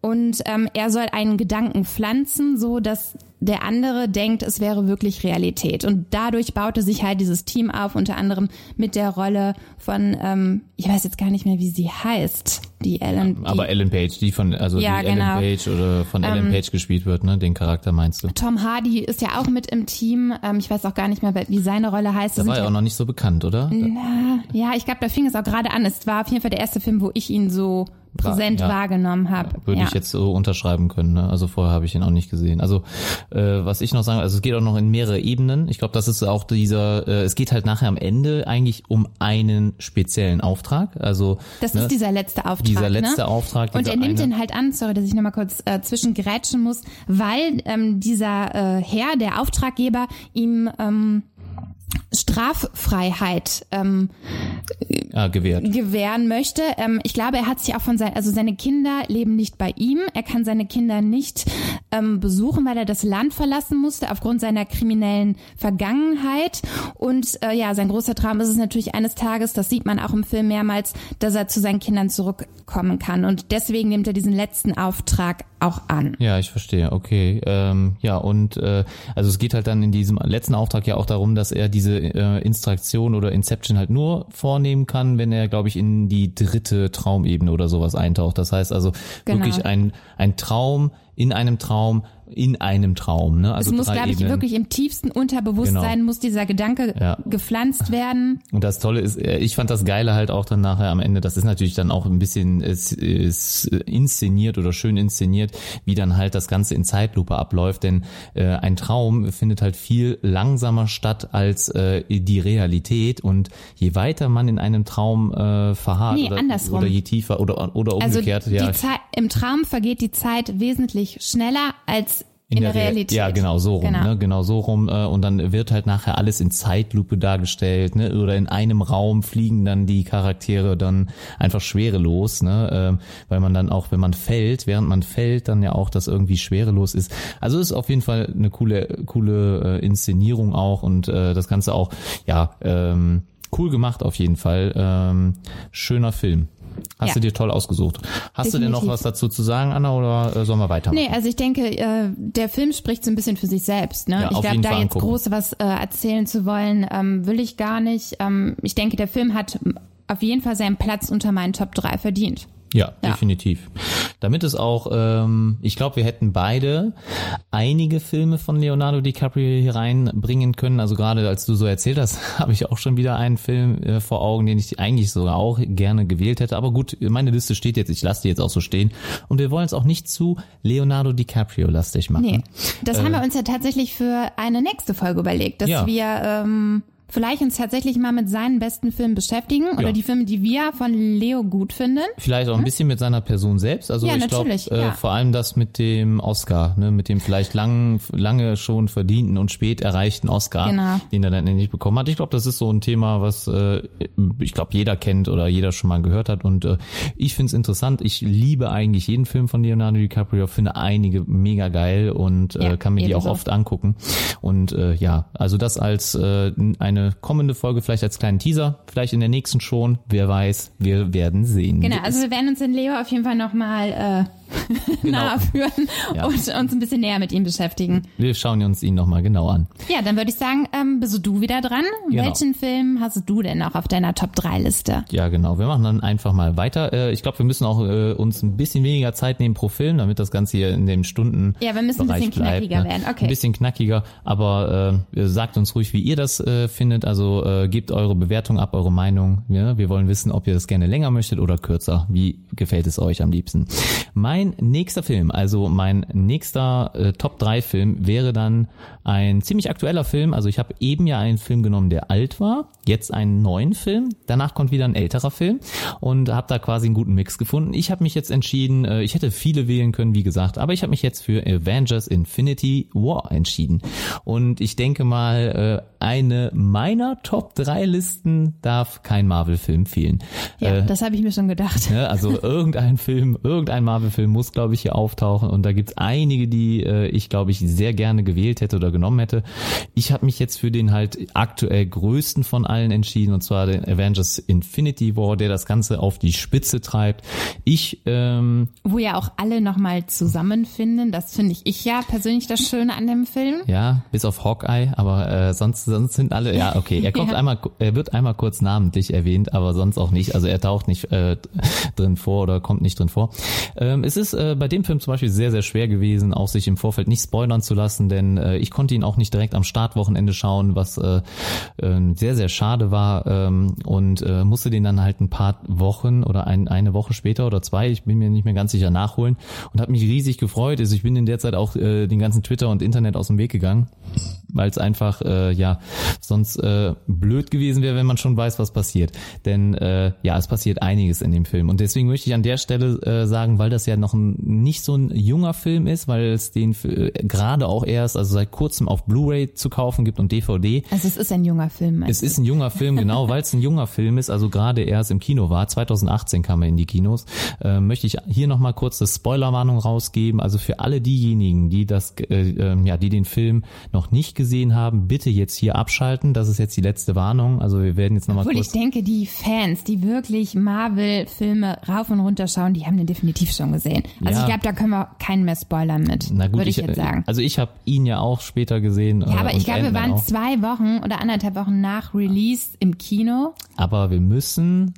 Und ähm, er soll einen Gedanken pflanzen, so dass der andere denkt, es wäre wirklich Realität. Und dadurch baute sich halt dieses Team auf, unter anderem mit der Rolle von, ähm, ich weiß jetzt gar nicht mehr, wie sie heißt, die Ellen. Ja, aber die, Ellen Page, die von, also ja, die genau. Ellen Page oder von Ellen Ähm, Page gespielt wird, ne? Den Charakter meinst du? Tom Hardy ist ja auch mit im Team. Ähm, ich weiß auch gar nicht mehr, wie seine Rolle heißt. Das war er auch noch nicht so bekannt, oder? Na, ja, ich glaube, da fing es auch gerade an. Es war auf jeden Fall der erste Film, wo ich ihn so präsent ja. wahrgenommen habe. Würde ja. ich jetzt so unterschreiben können. Ne? Also vorher habe ich ihn auch nicht gesehen. Also äh, was ich noch sagen, also es geht auch noch in mehrere Ebenen. Ich glaube, das ist auch dieser. Äh, es geht halt nachher am Ende eigentlich um einen speziellen Auftrag. Also Das ne, ist dieser letzte Auftrag. Dieser letzte ne? Auftrag. Und er nimmt eine, den halt an, sorry, dass ich nochmal kurz äh, zwischengrätschen muss, weil ähm, dieser äh, Herr, der Auftraggeber, ihm ähm, Straffreiheit ähm, ja, gewährt. gewähren möchte. Ähm, ich glaube, er hat sich auch von seinen, also seine Kinder leben nicht bei ihm. Er kann seine Kinder nicht ähm, besuchen, weil er das Land verlassen musste aufgrund seiner kriminellen Vergangenheit. Und äh, ja, sein großer Traum ist es natürlich eines Tages, das sieht man auch im Film mehrmals, dass er zu seinen Kindern zurückkommen kann. Und deswegen nimmt er diesen letzten Auftrag auch an. Ja, ich verstehe. Okay. Ähm, ja, und äh, also es geht halt dann in diesem letzten Auftrag ja auch darum, dass er diese äh, Instruktion oder Inception halt nur vornehmen kann, wenn er, glaube ich, in die dritte Traumebene oder sowas eintaucht. Das heißt also Genau. wirklich ein, ein Traum in einem Traum in einem Traum. Ne? Also es muss, glaube ich, Ebenen. wirklich im tiefsten Unterbewusstsein Genau. muss dieser Gedanke Ja. gepflanzt werden. Und das Tolle ist, äh, ich fand das Geile halt auch dann nachher am Ende, das ist natürlich dann auch ein bisschen es, es inszeniert oder schön inszeniert, wie dann halt das Ganze in Zeitlupe abläuft, denn äh, ein Traum findet halt viel langsamer statt als äh, die Realität und je weiter man in einem Traum äh, verharrt Nee, oder, oder je tiefer oder, oder Also umgekehrt, die ja. Zeit, im Traum vergeht die Zeit wesentlich schneller als in, der, Real- Realität. Ja, genau so rum, Genau. ne? Genau so rum. Äh, und dann wird halt nachher alles in Zeitlupe dargestellt, ne? Oder in einem Raum fliegen dann die Charaktere dann einfach schwerelos, ne? Ähm, weil man dann auch, wenn man fällt, während man fällt, dann ja auch das irgendwie schwerelos ist. Also ist auf jeden Fall eine coole, coole äh, Inszenierung auch und äh, das Ganze auch, ja, ähm, cool gemacht auf jeden Fall. Ähm, schöner Film. Hast Ja. du dir toll ausgesucht. Hast du denn noch Definitiv. was dazu zu sagen, Anna, oder äh, sollen wir weitermachen? Nee, also ich denke, äh, der Film spricht so ein bisschen für sich selbst. Ne? Ja, ich glaube, da Fall jetzt angucken. groß was äh, erzählen zu wollen, ähm, will ich gar nicht. Ähm, ich denke, der Film hat auf jeden Fall seinen Platz unter meinen Top 3 verdient. Ja, Ja. definitiv. Damit es auch, ähm, ich glaube, wir hätten beide einige Filme von Leonardo DiCaprio hier reinbringen können. Also gerade als du so erzählt hast, habe ich auch schon wieder einen Film äh, vor Augen, den ich eigentlich sogar auch gerne gewählt hätte. Aber gut, meine Liste steht jetzt, ich lasse die jetzt auch so stehen. Und wir wollen es auch nicht zu Leonardo DiCaprio lastig machen. Nee, das haben wir uns ja tatsächlich für eine nächste Folge überlegt, dass Äh. Ja. wir ähm, vielleicht uns tatsächlich mal mit seinen besten Filmen beschäftigen oder Ja. die Filme, die wir von Leo gut finden. Vielleicht auch ein bisschen mit seiner Person selbst. Also Ja, ich glaube, äh, ja. vor allem das mit dem Oscar, ne, mit dem vielleicht lang, lange schon verdienten und spät erreichten Oscar, Genau. den er dann endlich bekommen hat. Ich glaube, das ist so ein Thema, was äh, ich glaube jeder kennt oder jeder schon mal gehört hat. Und äh, ich finde es interessant. Ich liebe eigentlich jeden Film von Leonardo DiCaprio, finde einige mega geil und äh, kann mir die auch ebenso. oft angucken. Und äh, ja, also das als äh, eine eine kommende Folge vielleicht als kleinen Teaser, vielleicht in der nächsten schon. Wer weiß, wir werden sehen. Genau, also wir werden uns in Leo auf jeden Fall nochmal äh, genau. nahe führen ja. und uns ein bisschen näher mit ihm beschäftigen. Wir schauen uns ihn nochmal genau an. Ja, dann würde ich sagen, ähm, bist du wieder dran. Genau. Welchen Film hast du denn noch auf deiner Top-3-Liste? Ja, genau. Wir machen dann einfach mal weiter. Äh, ich glaube, wir müssen auch äh, uns ein bisschen weniger Zeit nehmen pro Film, damit das Ganze hier in den Stunden Ja, wir müssen ein bisschen bleibt, knackiger ne? werden. Okay. Ein bisschen knackiger, aber äh, sagt uns ruhig, wie ihr das äh, findet. Also äh, gebt eure Bewertung ab, eure Meinung. Ja? Wir wollen wissen, ob ihr das gerne länger möchtet oder kürzer. Wie gefällt es euch am liebsten? Mein nächster Film, also mein nächster äh, Top 3 Film wäre dann ein ziemlich aktueller Film. Also ich habe eben ja einen Film genommen, der alt war, jetzt einen neuen Film. Danach kommt wieder ein älterer Film und habe da quasi einen guten Mix gefunden. Ich habe mich jetzt entschieden, äh, ich hätte viele wählen können, wie gesagt, aber ich habe mich jetzt für Avengers Infinity War entschieden. Und ich denke mal, äh, eine meiner Top 3 Listen darf kein Marvel-Film fehlen. Ja, äh, das habe ich mir schon gedacht. Ne, also irgendein Film, irgendein Marvel-Film muss, glaube ich, hier auftauchen. Und da gibt's einige, die äh, ich, glaube ich, sehr gerne gewählt hätte oder genommen hätte. Ich habe mich jetzt für den halt aktuell größten von allen entschieden, und zwar den Avengers Infinity War, der das Ganze auf die Spitze treibt. Ich ähm, Wo ja auch alle nochmal zusammenfinden. Das finde ich, ich ja persönlich das Schöne an dem Film. Ja, bis auf Hawkeye, aber äh, sonst sonst sind alle, ja, okay. Er kommt ja. einmal, er wird einmal kurz namentlich erwähnt, aber sonst auch nicht. Also er taucht nicht äh, drin vor oder kommt nicht drin vor. Ähm, es ist äh, bei dem Film zum Beispiel sehr, sehr schwer gewesen, auch sich im Vorfeld nicht spoilern zu lassen, denn äh, ich konnte ihn auch nicht direkt am Startwochenende schauen, was äh, äh, sehr, sehr schade war ähm, und äh, musste den dann halt ein paar Wochen oder ein, eine Woche später oder zwei, ich bin mir nicht mehr ganz sicher, nachholen und habe mich riesig gefreut. Also ich bin in der Zeit auch äh, den ganzen Twitter und Internet aus dem Weg gegangen, weil es einfach äh, ja sonst äh, blöd gewesen wäre, wenn man schon weiß, was passiert. Denn äh, ja, es passiert einiges in dem Film. Und deswegen möchte ich an der Stelle äh, sagen, weil das ja noch ein, nicht so ein junger Film ist, weil es den äh, gerade auch erst, also seit kurzem auf Blu-ray zu kaufen gibt und DVD. Also es ist ein junger Film. Es ist ein junger Film, genau, weil es ein junger Film ist, also gerade erst im Kino war. 2018 kam er in die Kinos. Äh, möchte ich hier nochmal kurz das Spoilerwarnung rausgeben. Also für alle diejenigen, die das, äh, äh, ja, die den Film noch nicht gesehen haben, bitte jetzt hier abschalten. Das ist jetzt die letzte Warnung. Also wir werden jetzt nochmal kurz... ich denke, die Fans, die wirklich Marvel-Filme rauf und runter schauen, die haben den definitiv schon gesehen. Also ja. ich glaube, da können wir keinen mehr spoilern mit, Na gut, würde ich, ich, jetzt sagen. Also ich habe ihn ja auch später gesehen. Ja, aber ich glaube, wir waren auch. zwei Wochen oder anderthalb Wochen nach Release im Kino. Aber wir müssen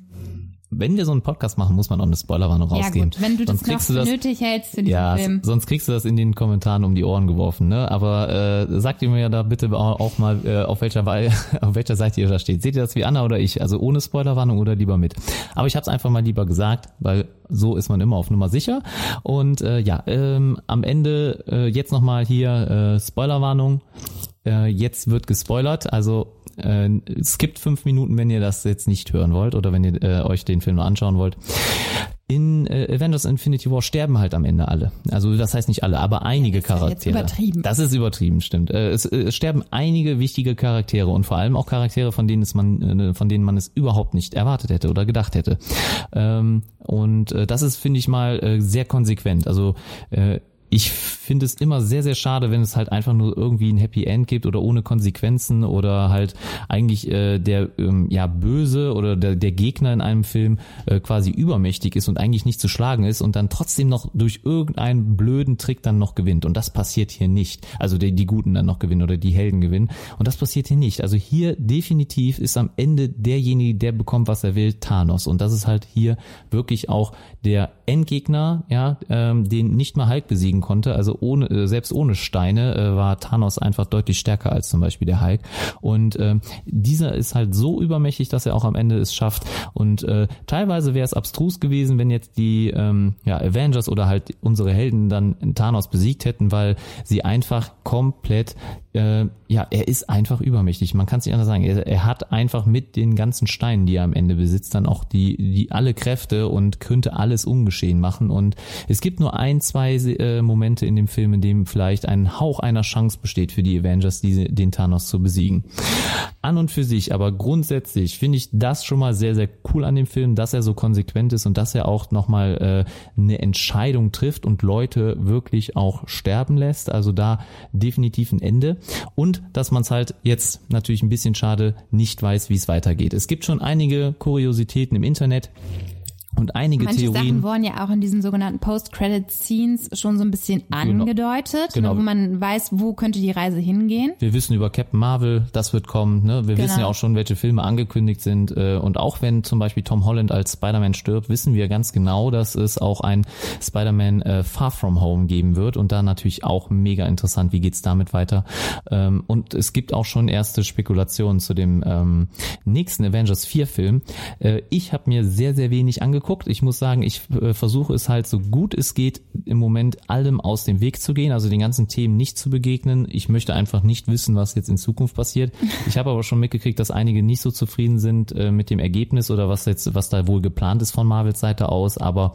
wenn wir so einen Podcast machen, muss man auch eine Spoilerwarnung rausgeben. Ja gut, wenn du sonst das noch nötig hältst für diesen ja, Film. sonst kriegst du das in den Kommentaren um die Ohren geworfen. Ne? Aber äh, sagt ihr mir ja da bitte auch mal, äh, auf, welcher, auf welcher Seite ihr da steht. Seht ihr das wie Anna oder ich? Also ohne Spoilerwarnung oder lieber mit? Aber ich habe es einfach mal lieber gesagt, weil so ist man immer auf Nummer sicher. Und äh, ja, ähm, am Ende äh, jetzt nochmal hier äh, Spoilerwarnung. Äh, jetzt wird gespoilert, also äh, skippt fünf Minuten, wenn ihr das jetzt nicht hören wollt oder wenn ihr äh, euch den Film nur anschauen wollt. In äh, Avengers Infinity War sterben halt am Ende alle. Also das heißt nicht alle, aber einige das Charaktere. Ist übertrieben. Das ist übertrieben, stimmt. Äh, es, äh, es sterben einige wichtige Charaktere und vor allem auch Charaktere, von denen es man, äh, von denen man es überhaupt nicht erwartet hätte oder gedacht hätte. Ähm, und äh, das ist, finde ich mal, äh, sehr konsequent. Also äh, ich finde es immer sehr, sehr schade, wenn es halt einfach nur irgendwie ein Happy End gibt oder ohne Konsequenzen oder halt eigentlich äh, der ähm, ja böse oder der, der Gegner in einem Film äh, quasi übermächtig ist und eigentlich nicht zu schlagen ist und dann trotzdem noch durch irgendeinen blöden Trick dann noch gewinnt. Und das passiert hier nicht. Also die, die Guten dann noch gewinnen oder die Helden gewinnen. Und das passiert hier nicht. Also hier definitiv ist am Ende derjenige, der bekommt, was er will, Thanos. Und das ist halt hier wirklich auch der Endgegner, ja, ähm, den nicht mal Hulk besiegen konnte. Also ohne, äh, selbst ohne Steine äh, war Thanos einfach deutlich stärker als zum Beispiel der Hulk. Und ähm, dieser ist halt so übermächtig, dass er auch am Ende es schafft. Und äh, teilweise wäre es abstrus gewesen, wenn jetzt die ähm, ja, Avengers oder halt unsere Helden dann Thanos besiegt hätten, weil sie einfach komplett äh, ja, er ist einfach übermächtig. Man kann es nicht anders sagen. Er, er, hat einfach mit den ganzen Steinen, die er am Ende besitzt, dann auch die, die alle Kräfte und könnte alles ungeschehen machen. Und es gibt nur ein, zwei äh, Momente in dem Film, in dem vielleicht ein Hauch einer Chance besteht für die Avengers, diese, den Thanos zu besiegen. An und für sich, aber grundsätzlich finde ich das schon mal sehr, sehr cool an dem Film, dass er so konsequent ist und dass er auch nochmal äh, eine Entscheidung trifft und Leute wirklich auch sterben lässt. Also da definitiv ein Ende. Und dass man es halt jetzt natürlich ein bisschen schade nicht weiß, wie es weitergeht. Es gibt schon einige Kuriositäten im Internet. Und einige Manche Theorien. Sachen wurden ja auch in diesen sogenannten Post-Credit-Scenes schon so ein bisschen angedeutet, Genau. ne, wo man weiß, wo könnte die Reise hingehen. Wir wissen über Captain Marvel, das wird kommen. Ne? Wir Genau. wissen ja auch schon, welche Filme angekündigt sind. Äh, und auch wenn zum Beispiel Tom Holland als Spider-Man stirbt, wissen wir ganz genau, dass es auch ein Spider-Man äh, Far From Home geben wird. Und da natürlich auch mega interessant, wie geht's damit weiter. Ähm, und es gibt auch schon erste Spekulationen zu dem ähm, nächsten Avengers 4 Film. Äh, ich habe mir sehr, sehr wenig angeguckt. Ich muss sagen, ich äh, versuche es halt so gut es geht im Moment allem aus dem Weg zu gehen, also den ganzen Themen nicht zu begegnen. Ich möchte einfach nicht wissen, was jetzt in Zukunft passiert. Ich habe aber schon mitgekriegt, dass einige nicht so zufrieden sind äh, mit dem Ergebnis oder was jetzt, was da wohl geplant ist von Marvels Seite aus. Aber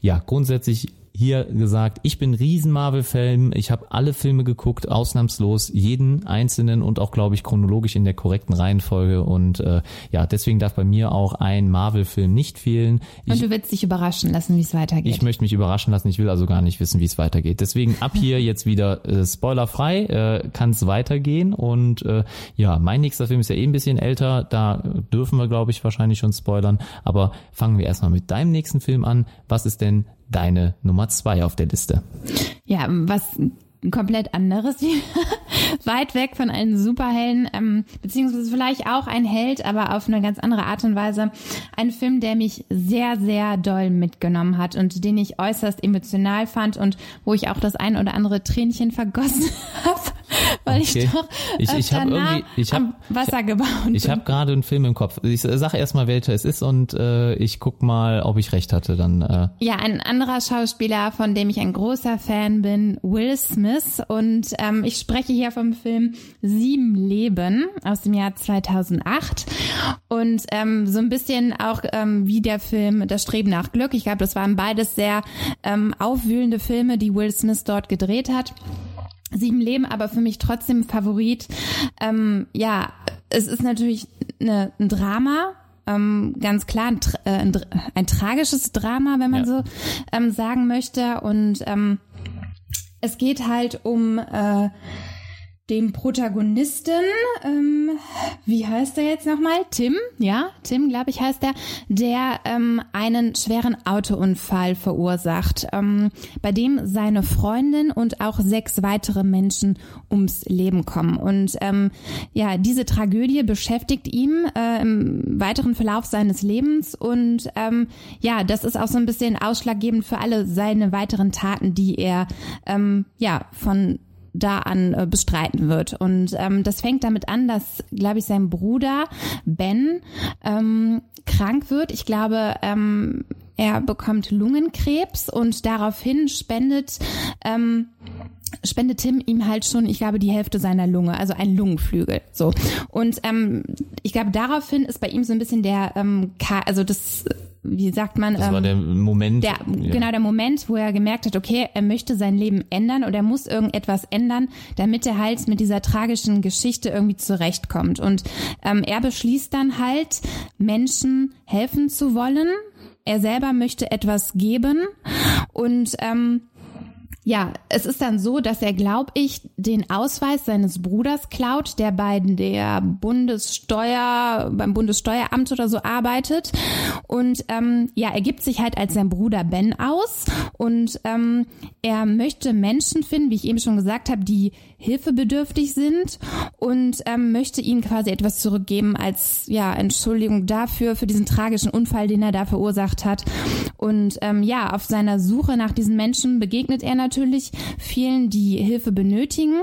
ja, grundsätzlich hier gesagt, ich bin riesen Marvel-Fan, ich habe alle Filme geguckt, ausnahmslos, jeden einzelnen und auch, glaube ich, chronologisch in der korrekten Reihenfolge und äh, ja, deswegen darf bei mir auch ein Marvel-Film nicht fehlen. Und Ich, du willst dich überraschen lassen, wie es weitergeht. ich möchte mich überraschen lassen, ich will also gar nicht wissen, wie es weitergeht. Deswegen ab hier jetzt wieder äh, spoilerfrei, äh, kann es weitergehen und äh, ja, mein nächster Film ist ja eh ein bisschen älter, da dürfen wir, glaube ich, wahrscheinlich schon spoilern, aber fangen wir erstmal mit deinem nächsten Film an. Was ist denn deine Nummer zwei auf der Liste? Ja, was komplett anderes, weit weg von allen Superhelden, ähm, beziehungsweise vielleicht auch ein Held, aber auf eine ganz andere Art und Weise. Ein Film, der mich sehr, sehr doll mitgenommen hat und den ich äußerst emotional fand und wo ich auch das ein oder andere Tränchen vergossen habe, weil Okay. ich doch Ich- ich hab irgendwie- ich hab- am Wasser gebaut Ich habe gerade einen Film im Kopf. Ich sage erstmal, welcher es ist und äh, ich guck mal, ob ich recht hatte. Dann äh, Ja, ein anderer Schauspieler, von dem ich ein großer Fan bin, Will Smith. Und ähm, ich spreche hier vom Film Sieben Leben aus dem Jahr 2008. Und ähm, so ein bisschen auch ähm, wie der Film Das Streben nach Glück. Ich glaube, das waren beides sehr ähm, aufwühlende Filme, die Will Smith dort gedreht hat. Sieben Leben, aber für mich trotzdem Favorit. Ähm, ja, es ist natürlich eine, ein Drama, ähm, ganz klar ein, äh, ein, ein tragisches Drama, wenn man Ja. so ähm, sagen möchte. Und ähm, es geht halt um äh, den Protagonisten, ähm, wie heißt er jetzt nochmal? Tim, ja, Tim, glaube ich, heißt er, der ähm, einen schweren Autounfall verursacht, ähm, bei dem seine Freundin und auch sechs weitere Menschen ums Leben kommen. Und ähm, ja, diese Tragödie beschäftigt ihn äh, im weiteren Verlauf seines Lebens und ähm, ja, das ist auch so ein bisschen ausschlaggebend für alle seine weiteren Taten, die er ähm, ja von da an äh, bestreiten wird. Und ähm, das fängt damit an, dass, glaube ich, sein Bruder Ben ähm, krank wird. Ich glaube, ähm, er bekommt Lungenkrebs und daraufhin spendet ähm, spendet Tim ihm halt schon, ich glaube, die Hälfte seiner Lunge, also ein Lungenflügel. So. Und ähm, ich glaube, daraufhin ist bei ihm so ein bisschen der, ähm, also das, wie sagt man, das ähm, war der Moment. der, ja. genau der Moment, wo er gemerkt hat, okay, er möchte sein Leben ändern oder er muss irgendetwas ändern, damit er halt mit dieser tragischen Geschichte irgendwie zurechtkommt. Und ähm, er beschließt dann halt, Menschen helfen zu wollen. Er selber möchte etwas geben und ähm, ja, es ist dann so, dass er, glaube ich, den Ausweis seines Bruders klaut, der bei der Bundessteuer, beim Bundessteueramt oder so arbeitet. Und ähm, ja, er gibt sich halt als sein Bruder Ben aus und ähm, er möchte Menschen finden, wie ich eben schon gesagt habe, die hilfebedürftig sind und ähm, möchte ihnen quasi etwas zurückgeben als ja Entschuldigung dafür für diesen tragischen Unfall, den er da verursacht hat. Und ähm, ja, auf seiner Suche nach diesen Menschen begegnet er natürlich vielen, die Hilfe benötigen.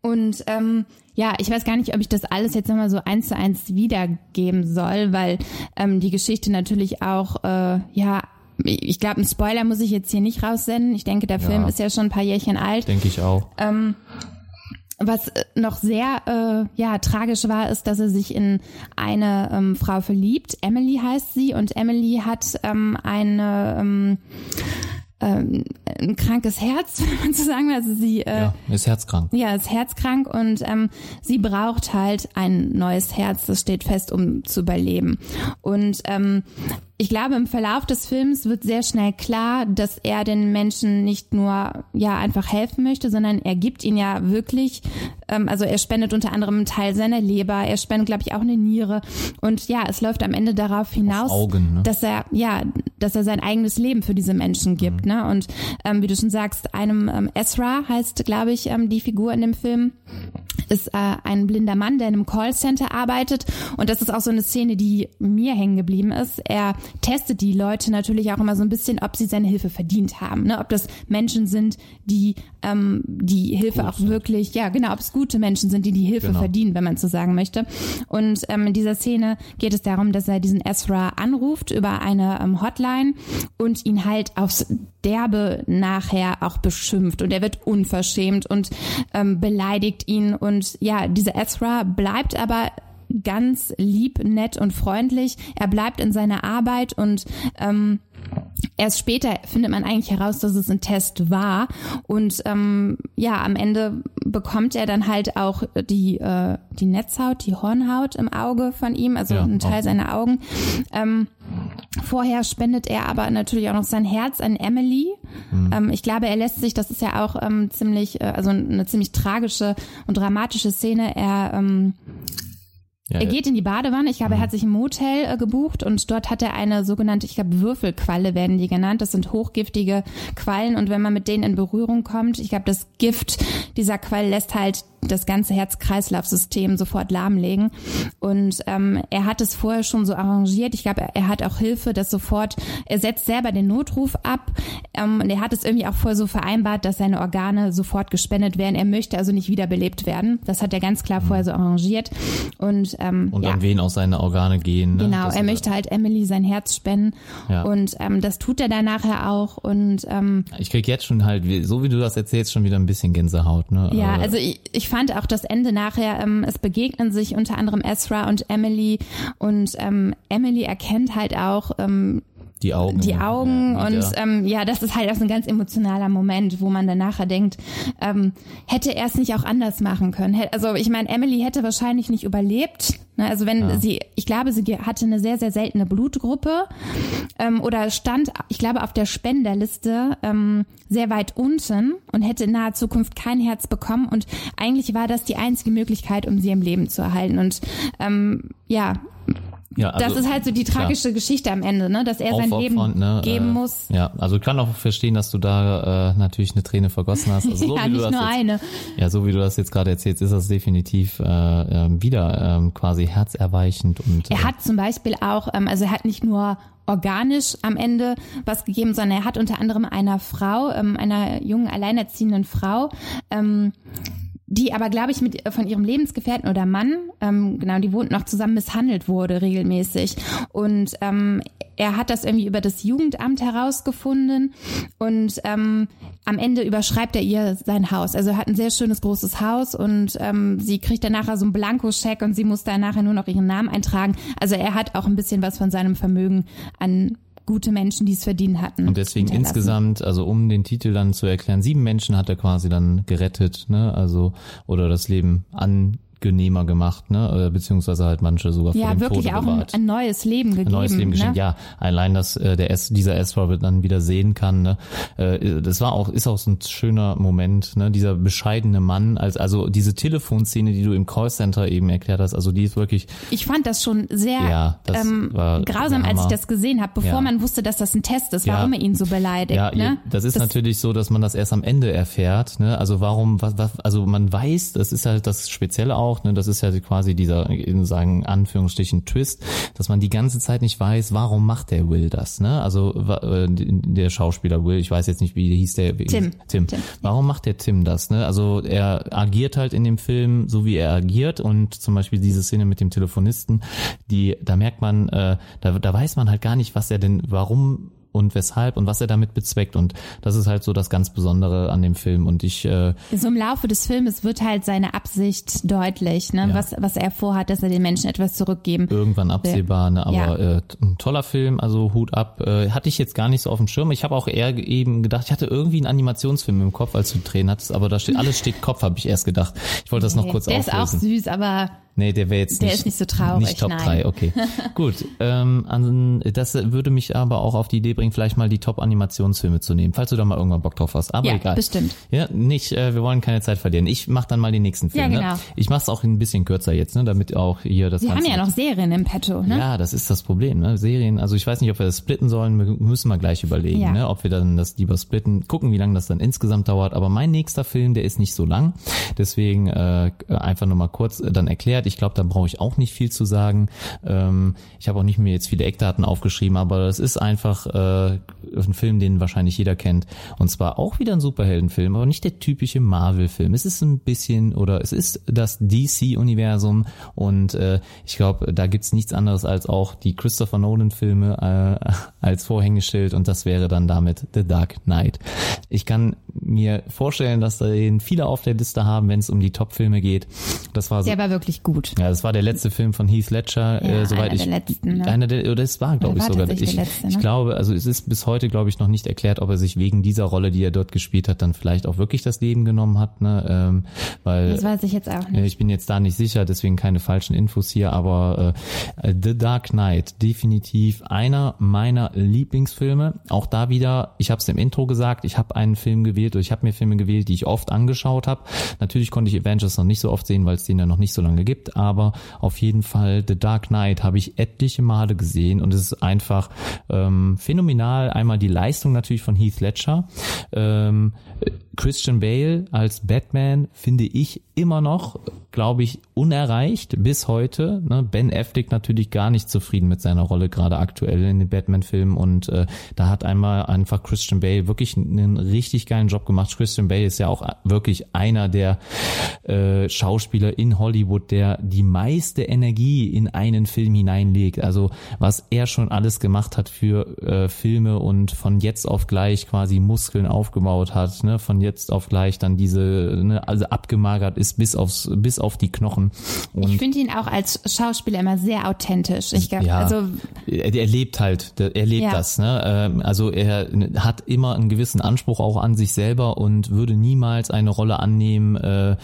Und ähm, ja, ich weiß gar nicht, ob ich das alles jetzt nochmal so eins zu eins wiedergeben soll, weil ähm, die Geschichte natürlich auch, äh, ja, ich glaube, einen Spoiler muss ich jetzt hier nicht raussenden. Ich denke, der Film ist ja schon ein paar Jährchen alt. Denke ich auch. Ähm, was äh, noch sehr äh, ja tragisch war, ist, dass er sich in eine ähm, Frau verliebt. Emily heißt sie und Emily hat ähm, eine ähm, ähm, ein krankes Herz, wenn man so sagen will. Also sie äh, ja, ist herzkrank. ja, ist herzkrank und ähm, sie braucht halt ein neues Herz, das steht fest, um zu überleben. Und ähm, ich glaube, im Verlauf des Films wird sehr schnell klar, dass er den Menschen nicht nur ja einfach helfen möchte, sondern er gibt ihnen ja wirklich ähm, also er spendet unter anderem einen Teil seiner Leber, er spendet, glaube ich, auch eine Niere. Und ja, es läuft am Ende darauf hinaus, Augen, ne? dass er, ja, dass er sein eigenes Leben für diese Menschen gibt. Mhm. Ne? Und ähm, wie du schon sagst, einem ähm, Ezra heißt, glaube ich, ähm, die Figur in dem Film, ist äh, ein blinder Mann, der in einem Callcenter arbeitet. Und das ist auch so eine Szene, die mir hängen geblieben ist. Er testet die Leute natürlich auch immer so ein bisschen, ob sie seine Hilfe verdient haben. Ne? Ob das Menschen sind, die ähm, die Hilfe auch wirklich, ja genau, ob es gute Menschen sind, die die Hilfe Genau. verdienen, wenn man so sagen möchte. Und ähm, in dieser Szene geht es darum, dass er diesen Ezra anruft über eine ähm, Hotline und ihn halt aufs Derbe nachher auch beschimpft und er wird unverschämt und ähm, beleidigt ihn und ja, dieser Ezra bleibt aber ganz lieb, nett und freundlich. Er bleibt in seiner Arbeit und ähm, Erst später findet man eigentlich heraus, dass es ein Test war und ähm, ja, am Ende bekommt er dann halt auch die äh, die Netzhaut, die Hornhaut im Auge von ihm, also Ja, ein Teil auch. seiner Augen. Ähm, vorher spendet er aber natürlich auch noch sein Herz an Emily. Mhm. Ähm, ich glaube, er lässt sich, das ist ja auch ähm, ziemlich, äh, also eine ziemlich tragische und dramatische Szene. Er ähm, Ja, er geht in die Badewanne. Ich glaube, er hat Mhm. sich ein Motel äh, gebucht und dort hat er eine sogenannte, ich glaube, Würfelqualle werden die genannt. Das sind hochgiftige Quallen und wenn man mit denen in Berührung kommt, ich glaube, das Gift dieser Qualle lässt halt das ganze Herz-Kreislauf-System sofort lahmlegen. Und ähm, er hat es vorher schon so arrangiert. Ich glaube, er, er hat auch Hilfe, dass sofort, er setzt selber den Notruf ab ähm, und er hat es irgendwie auch vorher so vereinbart, dass seine Organe sofort gespendet werden. Er möchte also nicht wiederbelebt werden. Das hat er ganz klar vorher so arrangiert. Und, ähm, und ja. an wen auch seine Organe gehen. Ne? Genau, Das er möchte halt Emily sein Herz spenden Ja. und ähm, das tut er dann nachher auch und ähm, Ich krieg jetzt schon halt, so wie du das erzählst, schon wieder ein bisschen Gänsehaut. Ne? ja, also ich, ich fand auch das Ende nachher, ähm, es begegnen sich unter anderem Ezra und Emily und ähm, Emily erkennt halt auch ähm, die Augen. die Augen ja, und wieder. ähm, ja, das ist halt auch so ein ganz emotionaler Moment, wo man dann nachher denkt, ähm, hätte er es nicht auch anders machen können? Also ich meine, Emily hätte wahrscheinlich nicht überlebt. Ne? Also wenn Ja. sie, ich glaube, sie hatte eine sehr, sehr seltene Blutgruppe ähm, oder stand, ich glaube, auf der Spenderliste ähm, sehr weit unten und hätte in naher Zukunft kein Herz bekommen. Und eigentlich war das die einzige Möglichkeit, um sie im Leben zu erhalten. Und ähm, ja, ja, also, das ist halt so die klar. tragische Geschichte am Ende, ne? dass er sein Leben aufopfernd, ne? geben äh, muss. Ja, also ich kann auch verstehen, dass du da äh, natürlich eine Träne vergossen hast. Also so ja, wie du nicht das nur jetzt, eine. Ja, so wie du das jetzt gerade erzählst, ist das definitiv äh, ähm, wieder ähm, quasi herzerweichend und Er äh, hat zum Beispiel auch, ähm, also er hat nicht nur organisch am Ende was gegeben, sondern er hat unter anderem einer Frau, ähm, einer jungen alleinerziehenden Frau, ähm, die aber, glaube ich, mit von ihrem Lebensgefährten oder Mann, ähm, genau, die wohnt noch zusammen misshandelt wurde regelmäßig. Und ähm, er hat das irgendwie über das Jugendamt herausgefunden und ähm, am Ende überschreibt er ihr sein Haus. Also er hat ein sehr schönes großes Haus und ähm, sie kriegt dann nachher so einen Blankoscheck und sie muss dann nachher nur noch ihren Namen eintragen. Also er hat auch ein bisschen was von seinem Vermögen an gute Menschen, die es verdient hatten. Und deswegen insgesamt, also um den Titel dann zu erklären, sieben Menschen hat er quasi dann gerettet, ne? Also oder das Leben angenehmer gemacht, ne? Oder beziehungsweise halt manche sogar vor Ja, dem wirklich Tode auch ein, bewahrt. ein neues Leben gegeben. ein neues Leben geschenkt. ne? Ja, allein, dass äh, der S, dieser S-Robert dann wieder sehen kann. Ne? Äh, das war auch, ist auch so ein schöner Moment. Ne? Dieser bescheidene Mann, als also diese Telefonszene, die du im Callcenter eben erklärt hast. Also die ist wirklich Ich fand das schon sehr Ja, das ähm, grausam, als ich das gesehen habe, bevor Ja. man wusste, dass das ein Test ist, Ja. warum er ihn so beleidigt. Ja, ne? das ist natürlich so, dass man das erst am Ende erfährt. Ne? Also warum, was, was, also man weiß, das ist halt das Spezielle auch. Ne? Das ist ja quasi dieser, in sagen Anführungsstrichen Twist, dass man die ganze Zeit nicht weiß, warum macht der Will das. Ne? Also äh, der Schauspieler Will, ich weiß jetzt nicht, wie hieß der. Tim. Tim. Tim. Warum macht der Tim das? Ne? Also er agiert halt in dem Film so, wie er agiert und zum Beispiel diese Szene mit dem Telefonisten, die, da merkt man, äh, da, da weiß man halt gar nicht, was er denn, warum und weshalb und was er damit bezweckt und das ist halt so das ganz Besondere an dem Film und ich äh, So im Laufe des Filmes wird halt seine Absicht deutlich, ne? Ja. was, was er vorhat, dass er den Menschen etwas zurückgeben. irgendwann absehbar, ne? aber Ja. äh, ein toller Film, also Hut ab. Äh, hatte ich jetzt gar nicht so auf dem Schirm. Ich habe auch eher eben gedacht, ich hatte irgendwie einen Animationsfilm im Kopf, als du Tränen hattest, aber da steht alles steht Kopf, habe ich erst gedacht. Ich wollte das noch kurz Der ist auch auflösen. süß, aber Nee, der wäre jetzt Der nicht, ist nicht so traurig, Nicht Top nein. 3, okay. Gut, ähm, an, das würde mich aber auch auf die Idee bringen, vielleicht mal die Top-Animationsfilme zu nehmen, falls du da mal irgendwann Bock drauf hast. Aber Ja, egal. bestimmt. Ja, nicht, äh, wir wollen keine Zeit verlieren. Ich mach dann mal den nächsten Film. Ja, Ne? genau. Ich mach's auch ein bisschen kürzer jetzt, ne, damit auch hier das Wir haben Ganze ja noch Serien im Petto, ne? ja, das ist das Problem. Ne? Serien, also ich weiß nicht, ob wir das splitten sollen, wir müssen wir gleich überlegen, Ja. ne? ob wir dann das lieber splitten, gucken, wie lange das dann insgesamt dauert. Aber mein nächster Film, der ist nicht so lang, deswegen äh, einfach nur mal kurz dann erklärt. Ich glaube, da brauche ich auch nicht viel zu sagen. Ähm, ich habe auch nicht mir jetzt viele Eckdaten aufgeschrieben, aber das ist einfach äh, ein Film, den wahrscheinlich jeder kennt. Und zwar auch wieder ein Superheldenfilm, aber nicht der typische Marvel-Film. Es ist ein bisschen, oder es ist das DC-Universum und äh, ich glaube, da gibt's nichts anderes als auch die Christopher Nolan-Filme äh, als Vorhängeschild und das wäre dann damit The Dark Knight. Ich kann mir vorstellen, dass da den viele auf der Liste haben, wenn es um die Top-Filme geht. Das war so, Der war wirklich gut. Ja, das war der letzte Film von Heath Ledger, Ja, äh, soweit einer ich. der letzten, ne? Einer der, oder es war, glaube ich, sogar. Ich, letzte, ich ne? glaube, also es ist bis heute, glaube ich, noch nicht erklärt, ob er sich wegen dieser Rolle, die er dort gespielt hat, dann vielleicht auch wirklich das Leben genommen hat, ne? Ähm, weil Das weiß ich jetzt auch äh, nicht. ich bin jetzt da nicht sicher, deswegen keine falschen Infos hier, aber äh, The Dark Knight, definitiv einer meiner Lieblingsfilme. Auch da wieder, ich habe es im Intro gesagt, ich habe einen Film gewählt oder ich habe mir Filme gewählt, die ich oft angeschaut habe. Natürlich konnte ich Avengers noch nicht so oft sehen, weil es den ja noch nicht so lange gibt, aber auf jeden Fall The Dark Knight habe ich etliche Male gesehen und es ist einfach ähm, phänomenal. Einmal die Leistung natürlich von Heath Ledger. Ähm, Christian Bale als Batman finde ich immer noch, glaube ich, unerreicht bis heute. Ne? Ben Affleck natürlich gar nicht zufrieden mit seiner Rolle, gerade aktuell in den Batman-Filmen. Und äh, da hat einmal einfach Christian Bale wirklich einen richtig geilen Job gemacht. Christian Bale ist ja auch wirklich einer der äh, Schauspieler in Hollywood, der die meiste Energie in einen Film hineinlegt. Also was er schon alles gemacht hat für äh, Filme und von jetzt auf gleich quasi Muskeln aufgebaut hat, ne? von jetzt auf gleich dann diese, ne? also abgemagert ist bis aufs, bis auf die Knochen. Und Ich finde ihn auch als Schauspieler immer sehr authentisch. Ich glaube, ja, also er, er lebt halt, er lebt Ja. das. Ne? Ähm, Also er hat immer einen gewissen Anspruch auch an sich selber und würde niemals eine Rolle annehmen, äh,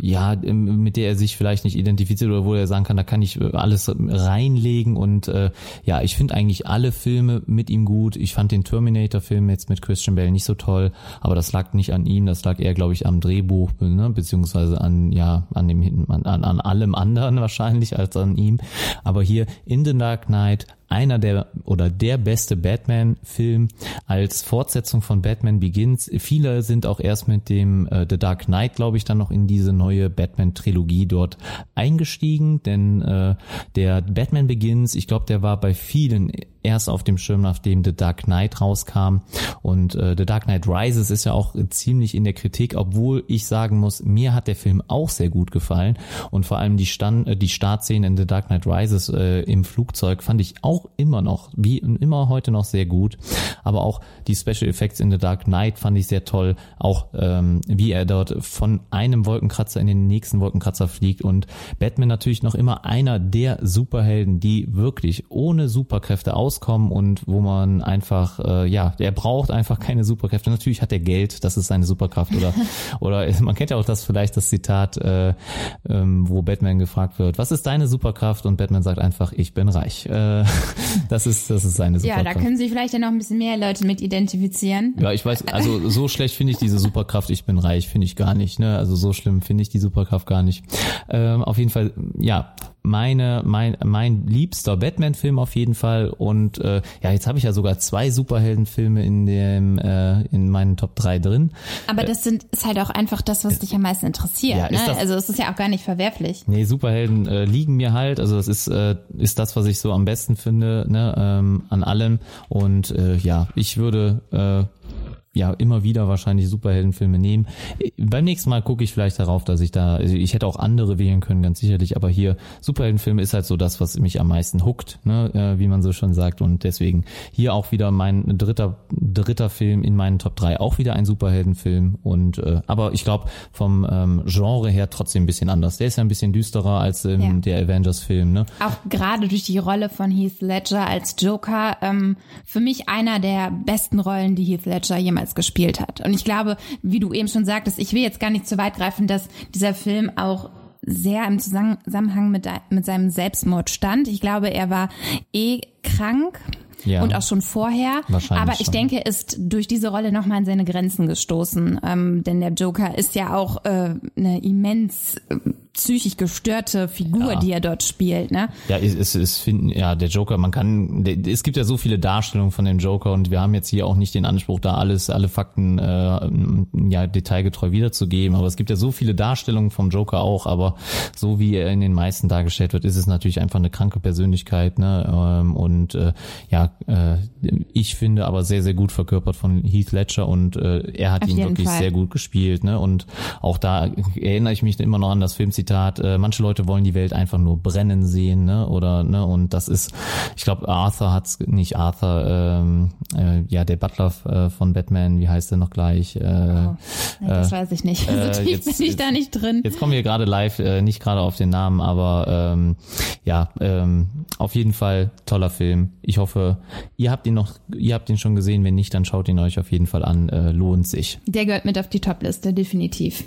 ja, mit der er sich vielleicht nicht identifiziert oder wo er sagen kann, da kann ich alles reinlegen und äh, ja, ich finde eigentlich alle Filme mit ihm gut. Ich fand den Terminator-Film jetzt mit Christian Bale nicht so toll, aber das lag nicht an ihm, das lag eher, glaube ich, am Drehbuch, ne? beziehungsweise an ja an dem an, an, an allem anderen wahrscheinlich als an ihm. Aber hier in The Dark Knight einer der oder der beste Batman-Film als Fortsetzung von Batman Begins. Viele sind auch erst mit dem äh, The Dark Knight, glaube ich, dann noch in diese neue Batman-Trilogie dort eingestiegen, denn äh, der Batman Begins, ich glaube, der war bei vielen erst auf dem Schirm, nachdem The Dark Knight rauskam. Und äh, The Dark Knight Rises ist ja auch ziemlich in der Kritik, obwohl ich sagen muss, mir hat der Film auch sehr gut gefallen. Und vor allem die Stand, äh, die Startszene in The Dark Knight Rises äh, im Flugzeug fand ich auch immer noch, wie immer heute noch sehr gut, aber auch die Special Effects in The Dark Knight fand ich sehr toll, auch ähm, wie er dort von einem Wolkenkratzer in den nächsten Wolkenkratzer fliegt. Und Batman natürlich noch immer einer der Superhelden, die wirklich ohne Superkräfte auskommen und wo man einfach, äh, ja, er braucht einfach keine Superkräfte. Natürlich hat er Geld, das ist seine Superkraft. Oder oder man kennt ja auch das vielleicht das Zitat, äh, ähm, wo Batman gefragt wird, was ist deine Superkraft? Und Batman sagt einfach, ich bin reich. Äh, das ist das ist seine ja, Superkraft. da können sich vielleicht ja noch ein bisschen mehr Leute mit identifizieren. Ja, ich weiß, also so schlecht finde ich diese Superkraft, ich bin reich, finde ich gar nicht, ne? Also so schlimm finde ich die Superkraft gar nicht. Ähm, auf jeden Fall, ja, meine, mein, mein liebster Batman-Film auf jeden Fall. Und äh, ja, jetzt habe ich ja sogar zwei Superheldenfilme in dem, äh, in meinen Top 3 drin. Aber das sind, ist halt auch einfach das, was dich am meisten interessiert. Ja, ist ne? das- Also es ist ja auch gar nicht verwerflich. Nee, Superhelden äh, liegen mir halt. Also das ist, äh, ist das, was ich so am besten finde, ne, ähm, an allem. Und äh, ja, ich würde äh, ja immer wieder wahrscheinlich Superheldenfilme nehmen. Beim nächsten Mal gucke ich vielleicht darauf, dass ich da, also ich hätte auch andere wählen können, ganz sicherlich, aber hier Superheldenfilme ist halt so das, was mich am meisten huckt, ne, äh, wie man so schon sagt. Und deswegen hier auch wieder mein dritter, dritter Film in meinen Top 3, auch wieder ein Superheldenfilm. Und äh, aber ich glaube vom ähm, Genre her trotzdem ein bisschen anders. Der ist ja ein bisschen düsterer als ähm, Ja. der Avengers-Film, ne? Auch gerade durch die Rolle von Heath Ledger als Joker, ähm, für mich einer der besten Rollen, die Heath Ledger jemals gespielt hat. Und ich glaube, wie du eben schon sagtest, ich will jetzt gar nicht zu weit greifen, dass dieser Film auch sehr im Zusammenhang mit, mit seinem Selbstmord stand. Ich glaube, er war eh krank ja. und auch schon vorher. Aber ich schon. denke, ist durch diese Rolle nochmal an seine Grenzen gestoßen. Ähm, denn der Joker ist ja auch äh, eine immens psychisch gestörte Figur, ja. die er dort spielt. Ne? Ja, es, es finden ja der Joker. Man kann, es gibt ja so viele Darstellungen von dem Joker und wir haben jetzt hier auch nicht den Anspruch, da alles, alle Fakten äh, ja detailgetreu wiederzugeben. Aber es gibt ja so viele Darstellungen vom Joker auch. Aber so wie er in den meisten dargestellt wird, ist es natürlich einfach eine kranke Persönlichkeit. Ne? Ähm, und äh, ja, äh, ich finde aber sehr sehr gut verkörpert von Heath Ledger und äh, er hat Auf ihn wirklich Fall. sehr gut gespielt. Ne? Und auch da erinnere ich mich immer noch an das Filmzitat Zitat, äh, manche Leute wollen die Welt einfach nur brennen sehen, ne? Oder ne, und das ist, ich glaube, Arthur hat's nicht Arthur, ähm, äh, ja, der Butler äh, von Batman, wie heißt der noch gleich? Äh, oh, nee, das äh, weiß ich nicht. Also äh, jetzt, bin ich da nicht drin. Jetzt kommen wir gerade live, äh, nicht gerade auf den Namen, aber ähm, ja, ähm, auf jeden Fall toller Film. Ich hoffe, ihr habt ihn noch, ihr habt ihn schon gesehen. Wenn nicht, dann schaut ihn euch auf jeden Fall an. Äh, lohnt sich. Der gehört mit auf die Topliste, definitiv.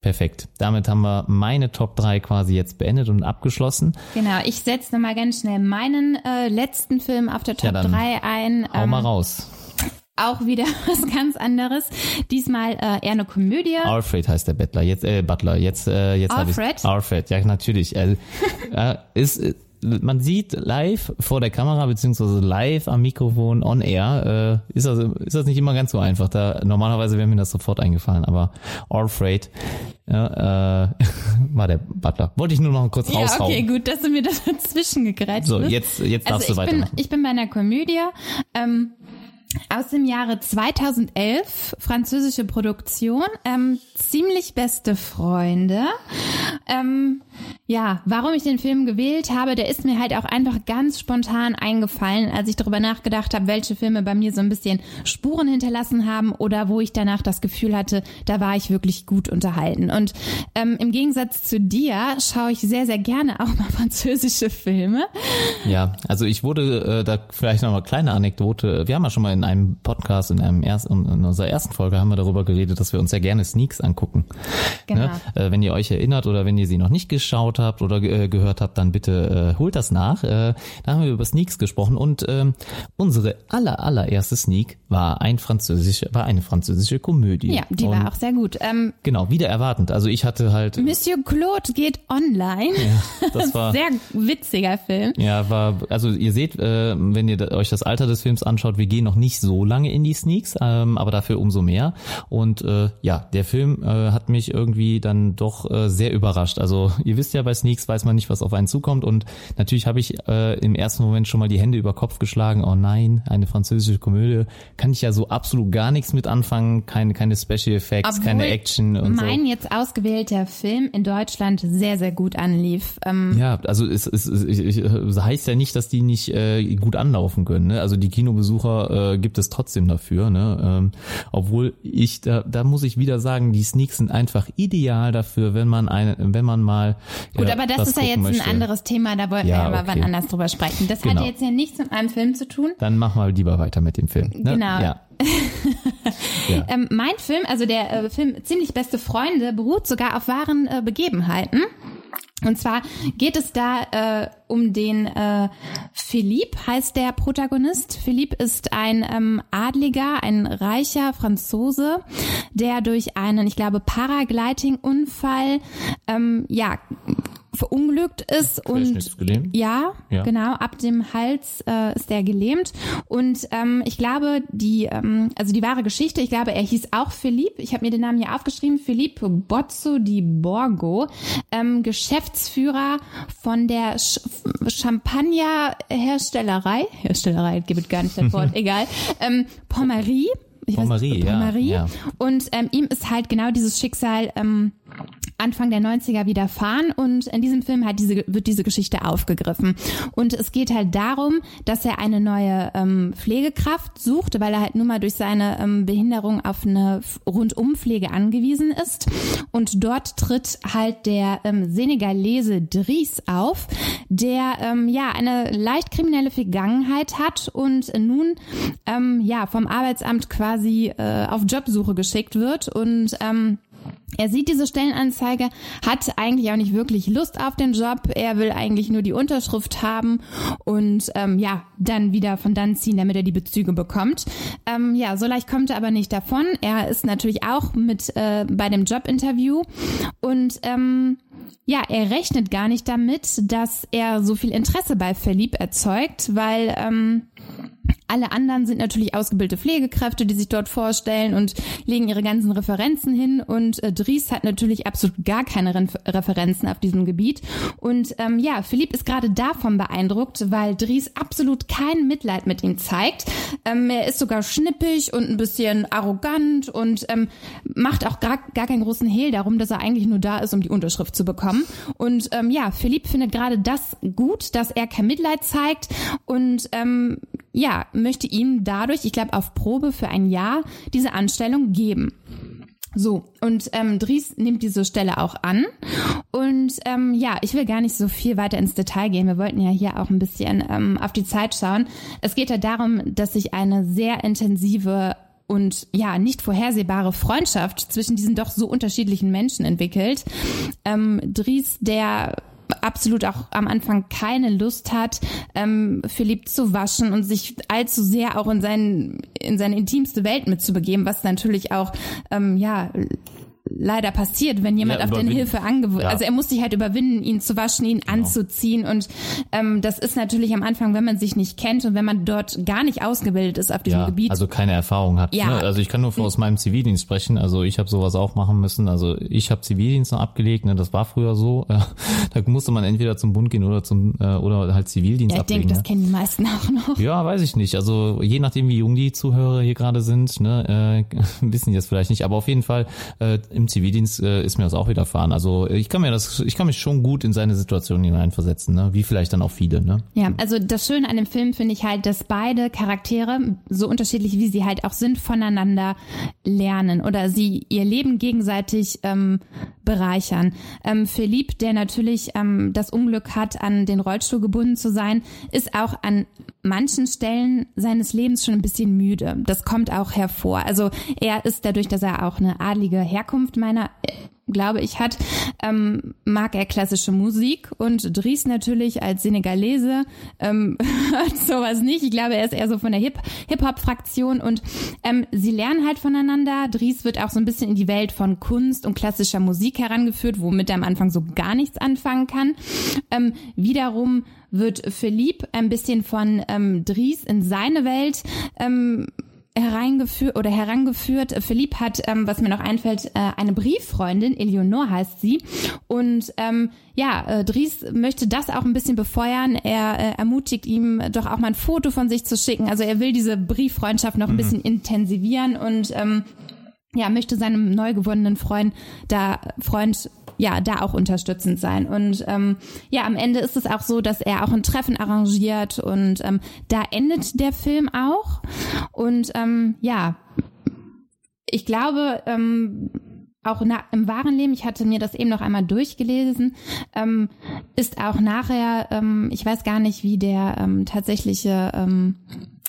Perfekt. Damit haben wir meine Top 3 quasi jetzt beendet und abgeschlossen. Genau, ich setze nochmal ganz schnell meinen äh, letzten Film auf der Top ja, 3 ein. Hau ähm, mal raus. Auch wieder was ganz anderes. Diesmal äh, eher eine Komödie. Alfred heißt der Bettler. Jetzt äh, Butler. Jetzt äh, jetzt Alfred. Alfred. Ja natürlich. Äh, äh, ist man sieht live vor der Kamera beziehungsweise live am Mikrofon on air, äh, ist, das, ist das nicht immer ganz so einfach. Da normalerweise wäre mir das sofort eingefallen, aber Alfred ja, äh, war der Butler. Wollte ich nur noch kurz ja, raushauen. Okay, gut, dass du mir das dazwischen gegreift So, jetzt, jetzt darfst also du weitermachen. Bin, ich bin bei einer Komödie. Ähm, aus dem Jahre 2011, französische Produktion, ähm, ziemlich beste Freunde. Ähm, ja, warum ich den Film gewählt habe, der ist mir halt auch einfach ganz spontan eingefallen, als ich darüber nachgedacht habe, welche Filme bei mir so ein bisschen Spuren hinterlassen haben oder wo ich danach das Gefühl hatte, da war ich wirklich gut unterhalten. Und ähm, im Gegensatz zu dir schaue ich sehr, sehr gerne auch mal französische Filme. Ja, also ich wurde äh, da vielleicht noch mal kleine Anekdote. Wir haben ja schon mal in einem Podcast, in einem ersten, in unserer ersten Folge haben wir darüber geredet, dass wir uns sehr gerne Sneaks angucken. Genau. Ne? Äh, wenn ihr euch erinnert oder wenn ihr sie noch nicht geschaut habt oder äh, gehört habt, dann bitte äh, holt das nach. Äh, da haben wir über Sneaks gesprochen und ähm, unsere aller allererste Sneak war ein französische, war eine französische Komödie. Ja, die und war auch sehr gut. Ähm, genau, wieder erwartend. Also ich hatte halt. Monsieur Claude geht online. Ja, das war sehr witziger Film. Ja, war also ihr seht, äh, wenn ihr euch das Alter des Films anschaut, wir gehen noch nicht so lange in die Sneaks, ähm, aber dafür umso mehr. Und äh, ja, der Film äh, hat mich irgendwie dann doch äh, sehr überrascht. Also ihr wisst ja, bei Sneaks weiß man nicht, was auf einen zukommt. Und natürlich habe ich äh, im ersten Moment schon mal die Hände über Kopf geschlagen. Oh nein, eine französische Komödie. Kann ich ja so absolut gar nichts mit anfangen. Keine, keine Special Effects, Obwohl keine Action und mein so. jetzt ausgewählter Film in Deutschland sehr, sehr gut anlief. Ähm ja, also es, es, es, es heißt ja nicht, dass die nicht äh, gut anlaufen können. Ne? Also die Kinobesucher äh, gibt es trotzdem dafür. Ne? Ähm, obwohl ich, da, da muss ich wieder sagen, die Sneaks sind einfach ideal dafür, wenn man eine, wenn man mal. Gut, ja, aber das ist ja jetzt möchte. ein anderes Thema, da wollten ja, wir aber okay. wann anders drüber sprechen. Das genau. hat jetzt ja nichts mit einem Film zu tun. Dann mach mal lieber weiter mit dem Film. Ne? Genau. Ja. ja. ähm, mein Film, also der äh, Film Ziemlich beste Freunde, beruht sogar auf wahren äh, Begebenheiten. Und zwar geht es da äh, um den äh, Philippe, heißt der Protagonist. Philippe ist ein ähm, Adliger, ein reicher Franzose, der durch einen, ich glaube, Paragliding-Unfall ähm, ja verunglückt ist und ja, ja, genau ab dem Hals äh, ist er gelähmt. Und ähm, ich glaube die ähm, also die wahre Geschichte ich glaube er hieß auch Philippe. Ich habe mir den Namen hier aufgeschrieben. Philippe Bozzo di Borgo ähm, Geschäftsführer von der Sch Champagner Herstellerei Herstellerei gibt gar nicht das Wort egal. Ähm, Pommerie. Ich Pommerie, weiß, Pommerie. Ja, ja. Und ähm, ihm ist halt genau dieses Schicksal ähm, Anfang der 90er widerfahren und in diesem Film hat diese, wird diese Geschichte aufgegriffen. Und es geht halt darum, dass er eine neue ähm, Pflegekraft sucht, weil er halt nur mal durch seine ähm, Behinderung auf eine Rundumpflege angewiesen ist. Und dort tritt halt der ähm, Senegalese Dries auf, der ähm, ja eine leicht kriminelle Vergangenheit hat und nun ähm, ja vom Arbeitsamt quasi äh, auf Jobsuche geschickt wird und ähm, er sieht diese Stellenanzeige, hat eigentlich auch nicht wirklich Lust auf den Job. Er will eigentlich nur die Unterschrift haben und ähm, ja, dann wieder von dann ziehen, damit er die Bezüge bekommt. Ähm, ja, so leicht kommt er aber nicht davon. Er ist natürlich auch mit äh, bei dem Jobinterview und ähm, ja, er rechnet gar nicht damit, dass er so viel Interesse bei Philipp erzeugt, weil ähm, alle anderen sind natürlich ausgebildete Pflegekräfte, die sich dort vorstellen und legen ihre ganzen Referenzen hin. Und äh, Dries hat natürlich absolut gar keine Re Referenzen auf diesem Gebiet. Und ähm, ja, Philipp ist gerade davon beeindruckt, weil Dries absolut kein Mitleid mit ihm zeigt. Ähm, er ist sogar schnippig und ein bisschen arrogant und ähm, macht auch gar, gar keinen großen Hehl darum, dass er eigentlich nur da ist, um die Unterschrift zu bekommen. Und ähm, ja, Philipp findet gerade das gut, dass er kein Mitleid zeigt und ähm, ja, möchte ihm dadurch, ich glaube, auf Probe für ein Jahr diese Anstellung geben. So, und ähm, Dries nimmt diese Stelle auch an. Und ähm, ja, ich will gar nicht so viel weiter ins Detail gehen. Wir wollten ja hier auch ein bisschen ähm, auf die Zeit schauen. Es geht ja darum, dass sich eine sehr intensive und ja, nicht vorhersehbare Freundschaft zwischen diesen doch so unterschiedlichen Menschen entwickelt. Ähm, Dries, der absolut auch am Anfang keine Lust hat, ähm, Philipp zu waschen und sich allzu sehr auch in, seinen, in seine intimste Welt mitzubegeben, was natürlich auch ähm, ja leider passiert, wenn jemand ja, auf deine Hilfe angewöhnt. Ja. Also er muss sich halt überwinden, ihn zu waschen, ihn genau. anzuziehen. Und ähm, das ist natürlich am Anfang, wenn man sich nicht kennt und wenn man dort gar nicht ausgebildet ist auf diesem ja, Gebiet. Also keine Erfahrung hat. Ja. Ne? Also ich kann nur aus meinem Zivildienst sprechen. Also ich habe sowas auch machen müssen. Also ich habe Zivildienst noch abgelegt. Ne? Das war früher so. da musste man entweder zum Bund gehen oder zum äh, oder halt Zivildienst ja, ich ablegen. Ich denke, das kennen die meisten auch noch. Ja, weiß ich nicht. Also je nachdem, wie jung die Zuhörer hier gerade sind, ne, äh, wissen die das vielleicht nicht. Aber auf jeden Fall äh, im Zivildienst äh, ist mir das auch widerfahren. Also ich kann mir das, ich kann mich schon gut in seine Situation hineinversetzen, ne? wie vielleicht dann auch viele. Ne? Ja, also das Schöne an dem Film finde ich halt, dass beide Charaktere, so unterschiedlich wie sie halt auch sind, voneinander lernen oder sie ihr Leben gegenseitig ähm, bereichern. Ähm, Philippe, der natürlich ähm, das Unglück hat, an den Rollstuhl gebunden zu sein, ist auch an manchen Stellen seines Lebens schon ein bisschen müde. Das kommt auch hervor. Also er ist dadurch, dass er auch eine adlige Herkunft meiner glaube ich, hat, ähm, mag er klassische Musik und Dries natürlich als Senegalese ähm, hört sowas nicht. Ich glaube, er ist eher so von der Hip Hip-Hop-Fraktion und ähm, sie lernen halt voneinander. Dries wird auch so ein bisschen in die Welt von Kunst und klassischer Musik herangeführt, womit er am Anfang so gar nichts anfangen kann. Ähm, wiederum wird Philippe ein bisschen von ähm, Dries in seine Welt ähm, hereingeführt oder herangeführt. Philipp hat, ähm, was mir noch einfällt, äh, eine Brieffreundin, Eleonore heißt sie. Und ähm, ja, äh, Dries möchte das auch ein bisschen befeuern. Er äh, ermutigt ihm doch auch mal ein Foto von sich zu schicken. Also er will diese Brieffreundschaft noch ein mhm. bisschen intensivieren und ähm, ja, möchte seinem neu gewonnenen Freund da Freund ja da auch unterstützend sein. Und ähm, ja, am Ende ist es auch so, dass er auch ein Treffen arrangiert und ähm, da endet der Film auch. Und ähm, ja, ich glaube, ähm, auch na, im wahren Leben, ich hatte mir das eben noch einmal durchgelesen, ähm, ist auch nachher, ähm, ich weiß gar nicht, wie der ähm, tatsächliche ähm,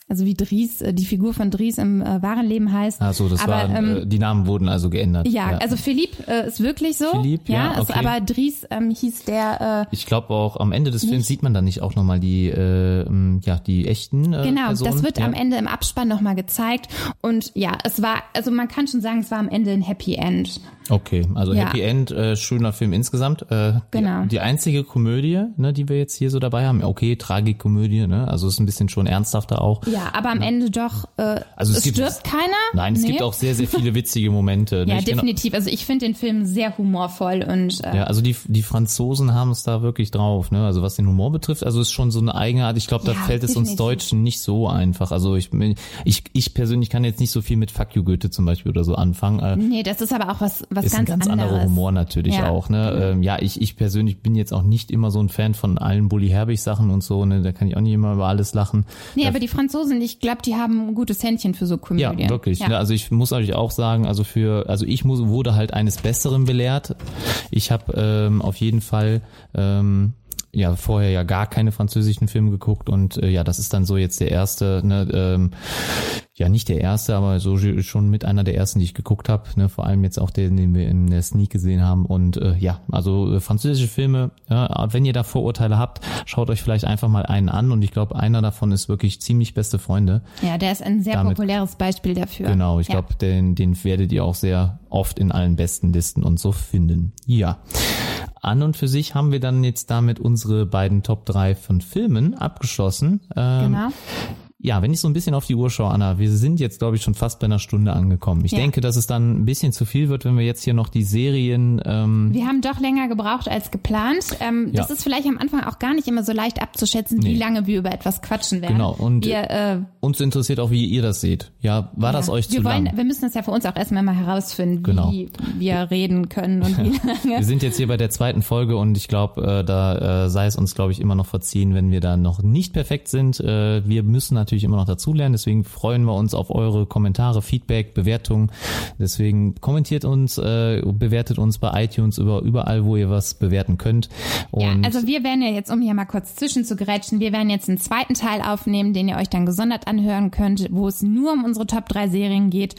also wie Dries, äh, die Figur von Dries im äh, wahren Leben heißt. Ach so, das aber, waren, ähm, äh, die Namen wurden also geändert. Ja, ja. also Philipp äh, ist wirklich so. Philipp, ja, ja also, okay. aber Dries ähm, hieß der. Äh, ich glaube auch am Ende des Films sieht man dann nicht auch nochmal die, äh, ja, die echten. Äh, genau, Personen. das wird ja. am Ende im Abspann nochmal gezeigt und ja, es war, also man kann schon sagen, es war am Ende ein Happy End. Okay, also ja. Happy End, äh, schöner Film insgesamt. Äh, genau. Die, die einzige Komödie, ne, die wir jetzt hier so dabei haben, okay, Tragikomödie, ne, also ist ein bisschen schon ernsthafter auch. Ja, aber am Ende doch, äh, also es, es gibt, stirbt keiner. Nein, es nee. gibt auch sehr, sehr viele witzige Momente. Ne? ja, definitiv. Also ich finde den Film sehr humorvoll und äh, ja, also die die Franzosen haben es da wirklich drauf, ne, also was den Humor betrifft, also ist schon so eine Eigenart. Ich glaube, da ja, fällt es definitiv. uns Deutschen nicht so einfach. Also ich, ich ich persönlich kann jetzt nicht so viel mit Fuck you Goethe zum Beispiel oder so anfangen. Äh, nee, das ist aber auch was was ist ganz, ein ganz anderes. anderer Humor natürlich ja. auch. Ne? Mhm. Ähm, ja, ich, ich persönlich bin jetzt auch nicht immer so ein Fan von allen Bully Herbig Sachen und so. Ne? Da kann ich auch nicht immer über alles lachen. Nee, da, aber die Franzosen, ich glaube, die haben ein gutes Händchen für so Komödien. Ja, wirklich. Ja. Ne? Also ich muss euch auch sagen, also für, also ich muss, wurde halt eines Besseren belehrt. Ich habe ähm, auf jeden Fall ähm, ja vorher ja gar keine französischen Filme geguckt und äh, ja, das ist dann so jetzt der erste, ne, ähm, ja nicht der erste, aber so schon mit einer der ersten, die ich geguckt habe. Ne? Vor allem jetzt auch den, den wir in der Sneak gesehen haben. Und äh, ja, also äh, französische Filme, ja, wenn ihr da Vorurteile habt, schaut euch vielleicht einfach mal einen an. Und ich glaube, einer davon ist wirklich ziemlich beste Freunde. Ja, der ist ein sehr Damit, populäres Beispiel dafür. Genau, ich ja. glaube, den, den werdet ihr auch sehr oft in allen besten Listen und so finden. Ja. An und für sich haben wir dann jetzt damit unsere beiden Top 3 von Filmen abgeschlossen. Ähm, genau. Ja, wenn ich so ein bisschen auf die Uhr schaue, Anna, wir sind jetzt, glaube ich, schon fast bei einer Stunde angekommen. Ich ja. denke, dass es dann ein bisschen zu viel wird, wenn wir jetzt hier noch die Serien. Ähm wir haben doch länger gebraucht als geplant. Ähm, ja. Das ist vielleicht am Anfang auch gar nicht immer so leicht abzuschätzen, nee. wie lange wir über etwas quatschen werden. Genau. Und wir, äh, uns interessiert auch, wie ihr das seht. Ja, war ja. das euch wir zu wollen, lang? Wir müssen das ja für uns auch erstmal mal herausfinden, genau. wie wir reden können und wie lange. wir sind jetzt hier bei der zweiten Folge und ich glaube, äh, da äh, sei es uns, glaube ich, immer noch verziehen, wenn wir da noch nicht perfekt sind. Äh, wir müssen natürlich immer noch dazulernen. Deswegen freuen wir uns auf eure Kommentare, Feedback, Bewertungen. Deswegen kommentiert uns, äh, bewertet uns bei iTunes über überall, wo ihr was bewerten könnt. Und ja, also wir werden ja jetzt, um hier mal kurz zwischen zu grätschen, wir werden jetzt einen zweiten Teil aufnehmen, den ihr euch dann gesondert anhören könnt, wo es nur um unsere Top 3 Serien geht.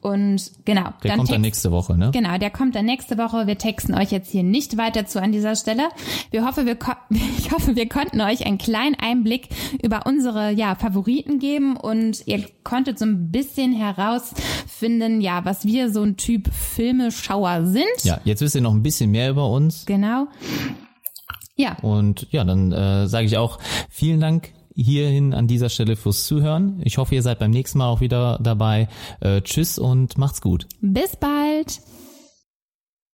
Und genau. Der dann kommt dann nächste Woche, ne? Genau, der kommt dann nächste Woche. Wir texten euch jetzt hier nicht weiter zu an dieser Stelle. Wir hoffen, wir, ich hoffe, wir konnten euch einen kleinen Einblick über unsere ja, Favoriten geben und ihr konntet so ein bisschen herausfinden, ja, was wir so ein Typ Filmeschauer sind. Ja, jetzt wisst ihr noch ein bisschen mehr über uns. Genau. Ja. Und ja, dann äh, sage ich auch vielen Dank hierhin an dieser Stelle fürs Zuhören. Ich hoffe, ihr seid beim nächsten Mal auch wieder dabei. Äh, tschüss und macht's gut. Bis bald.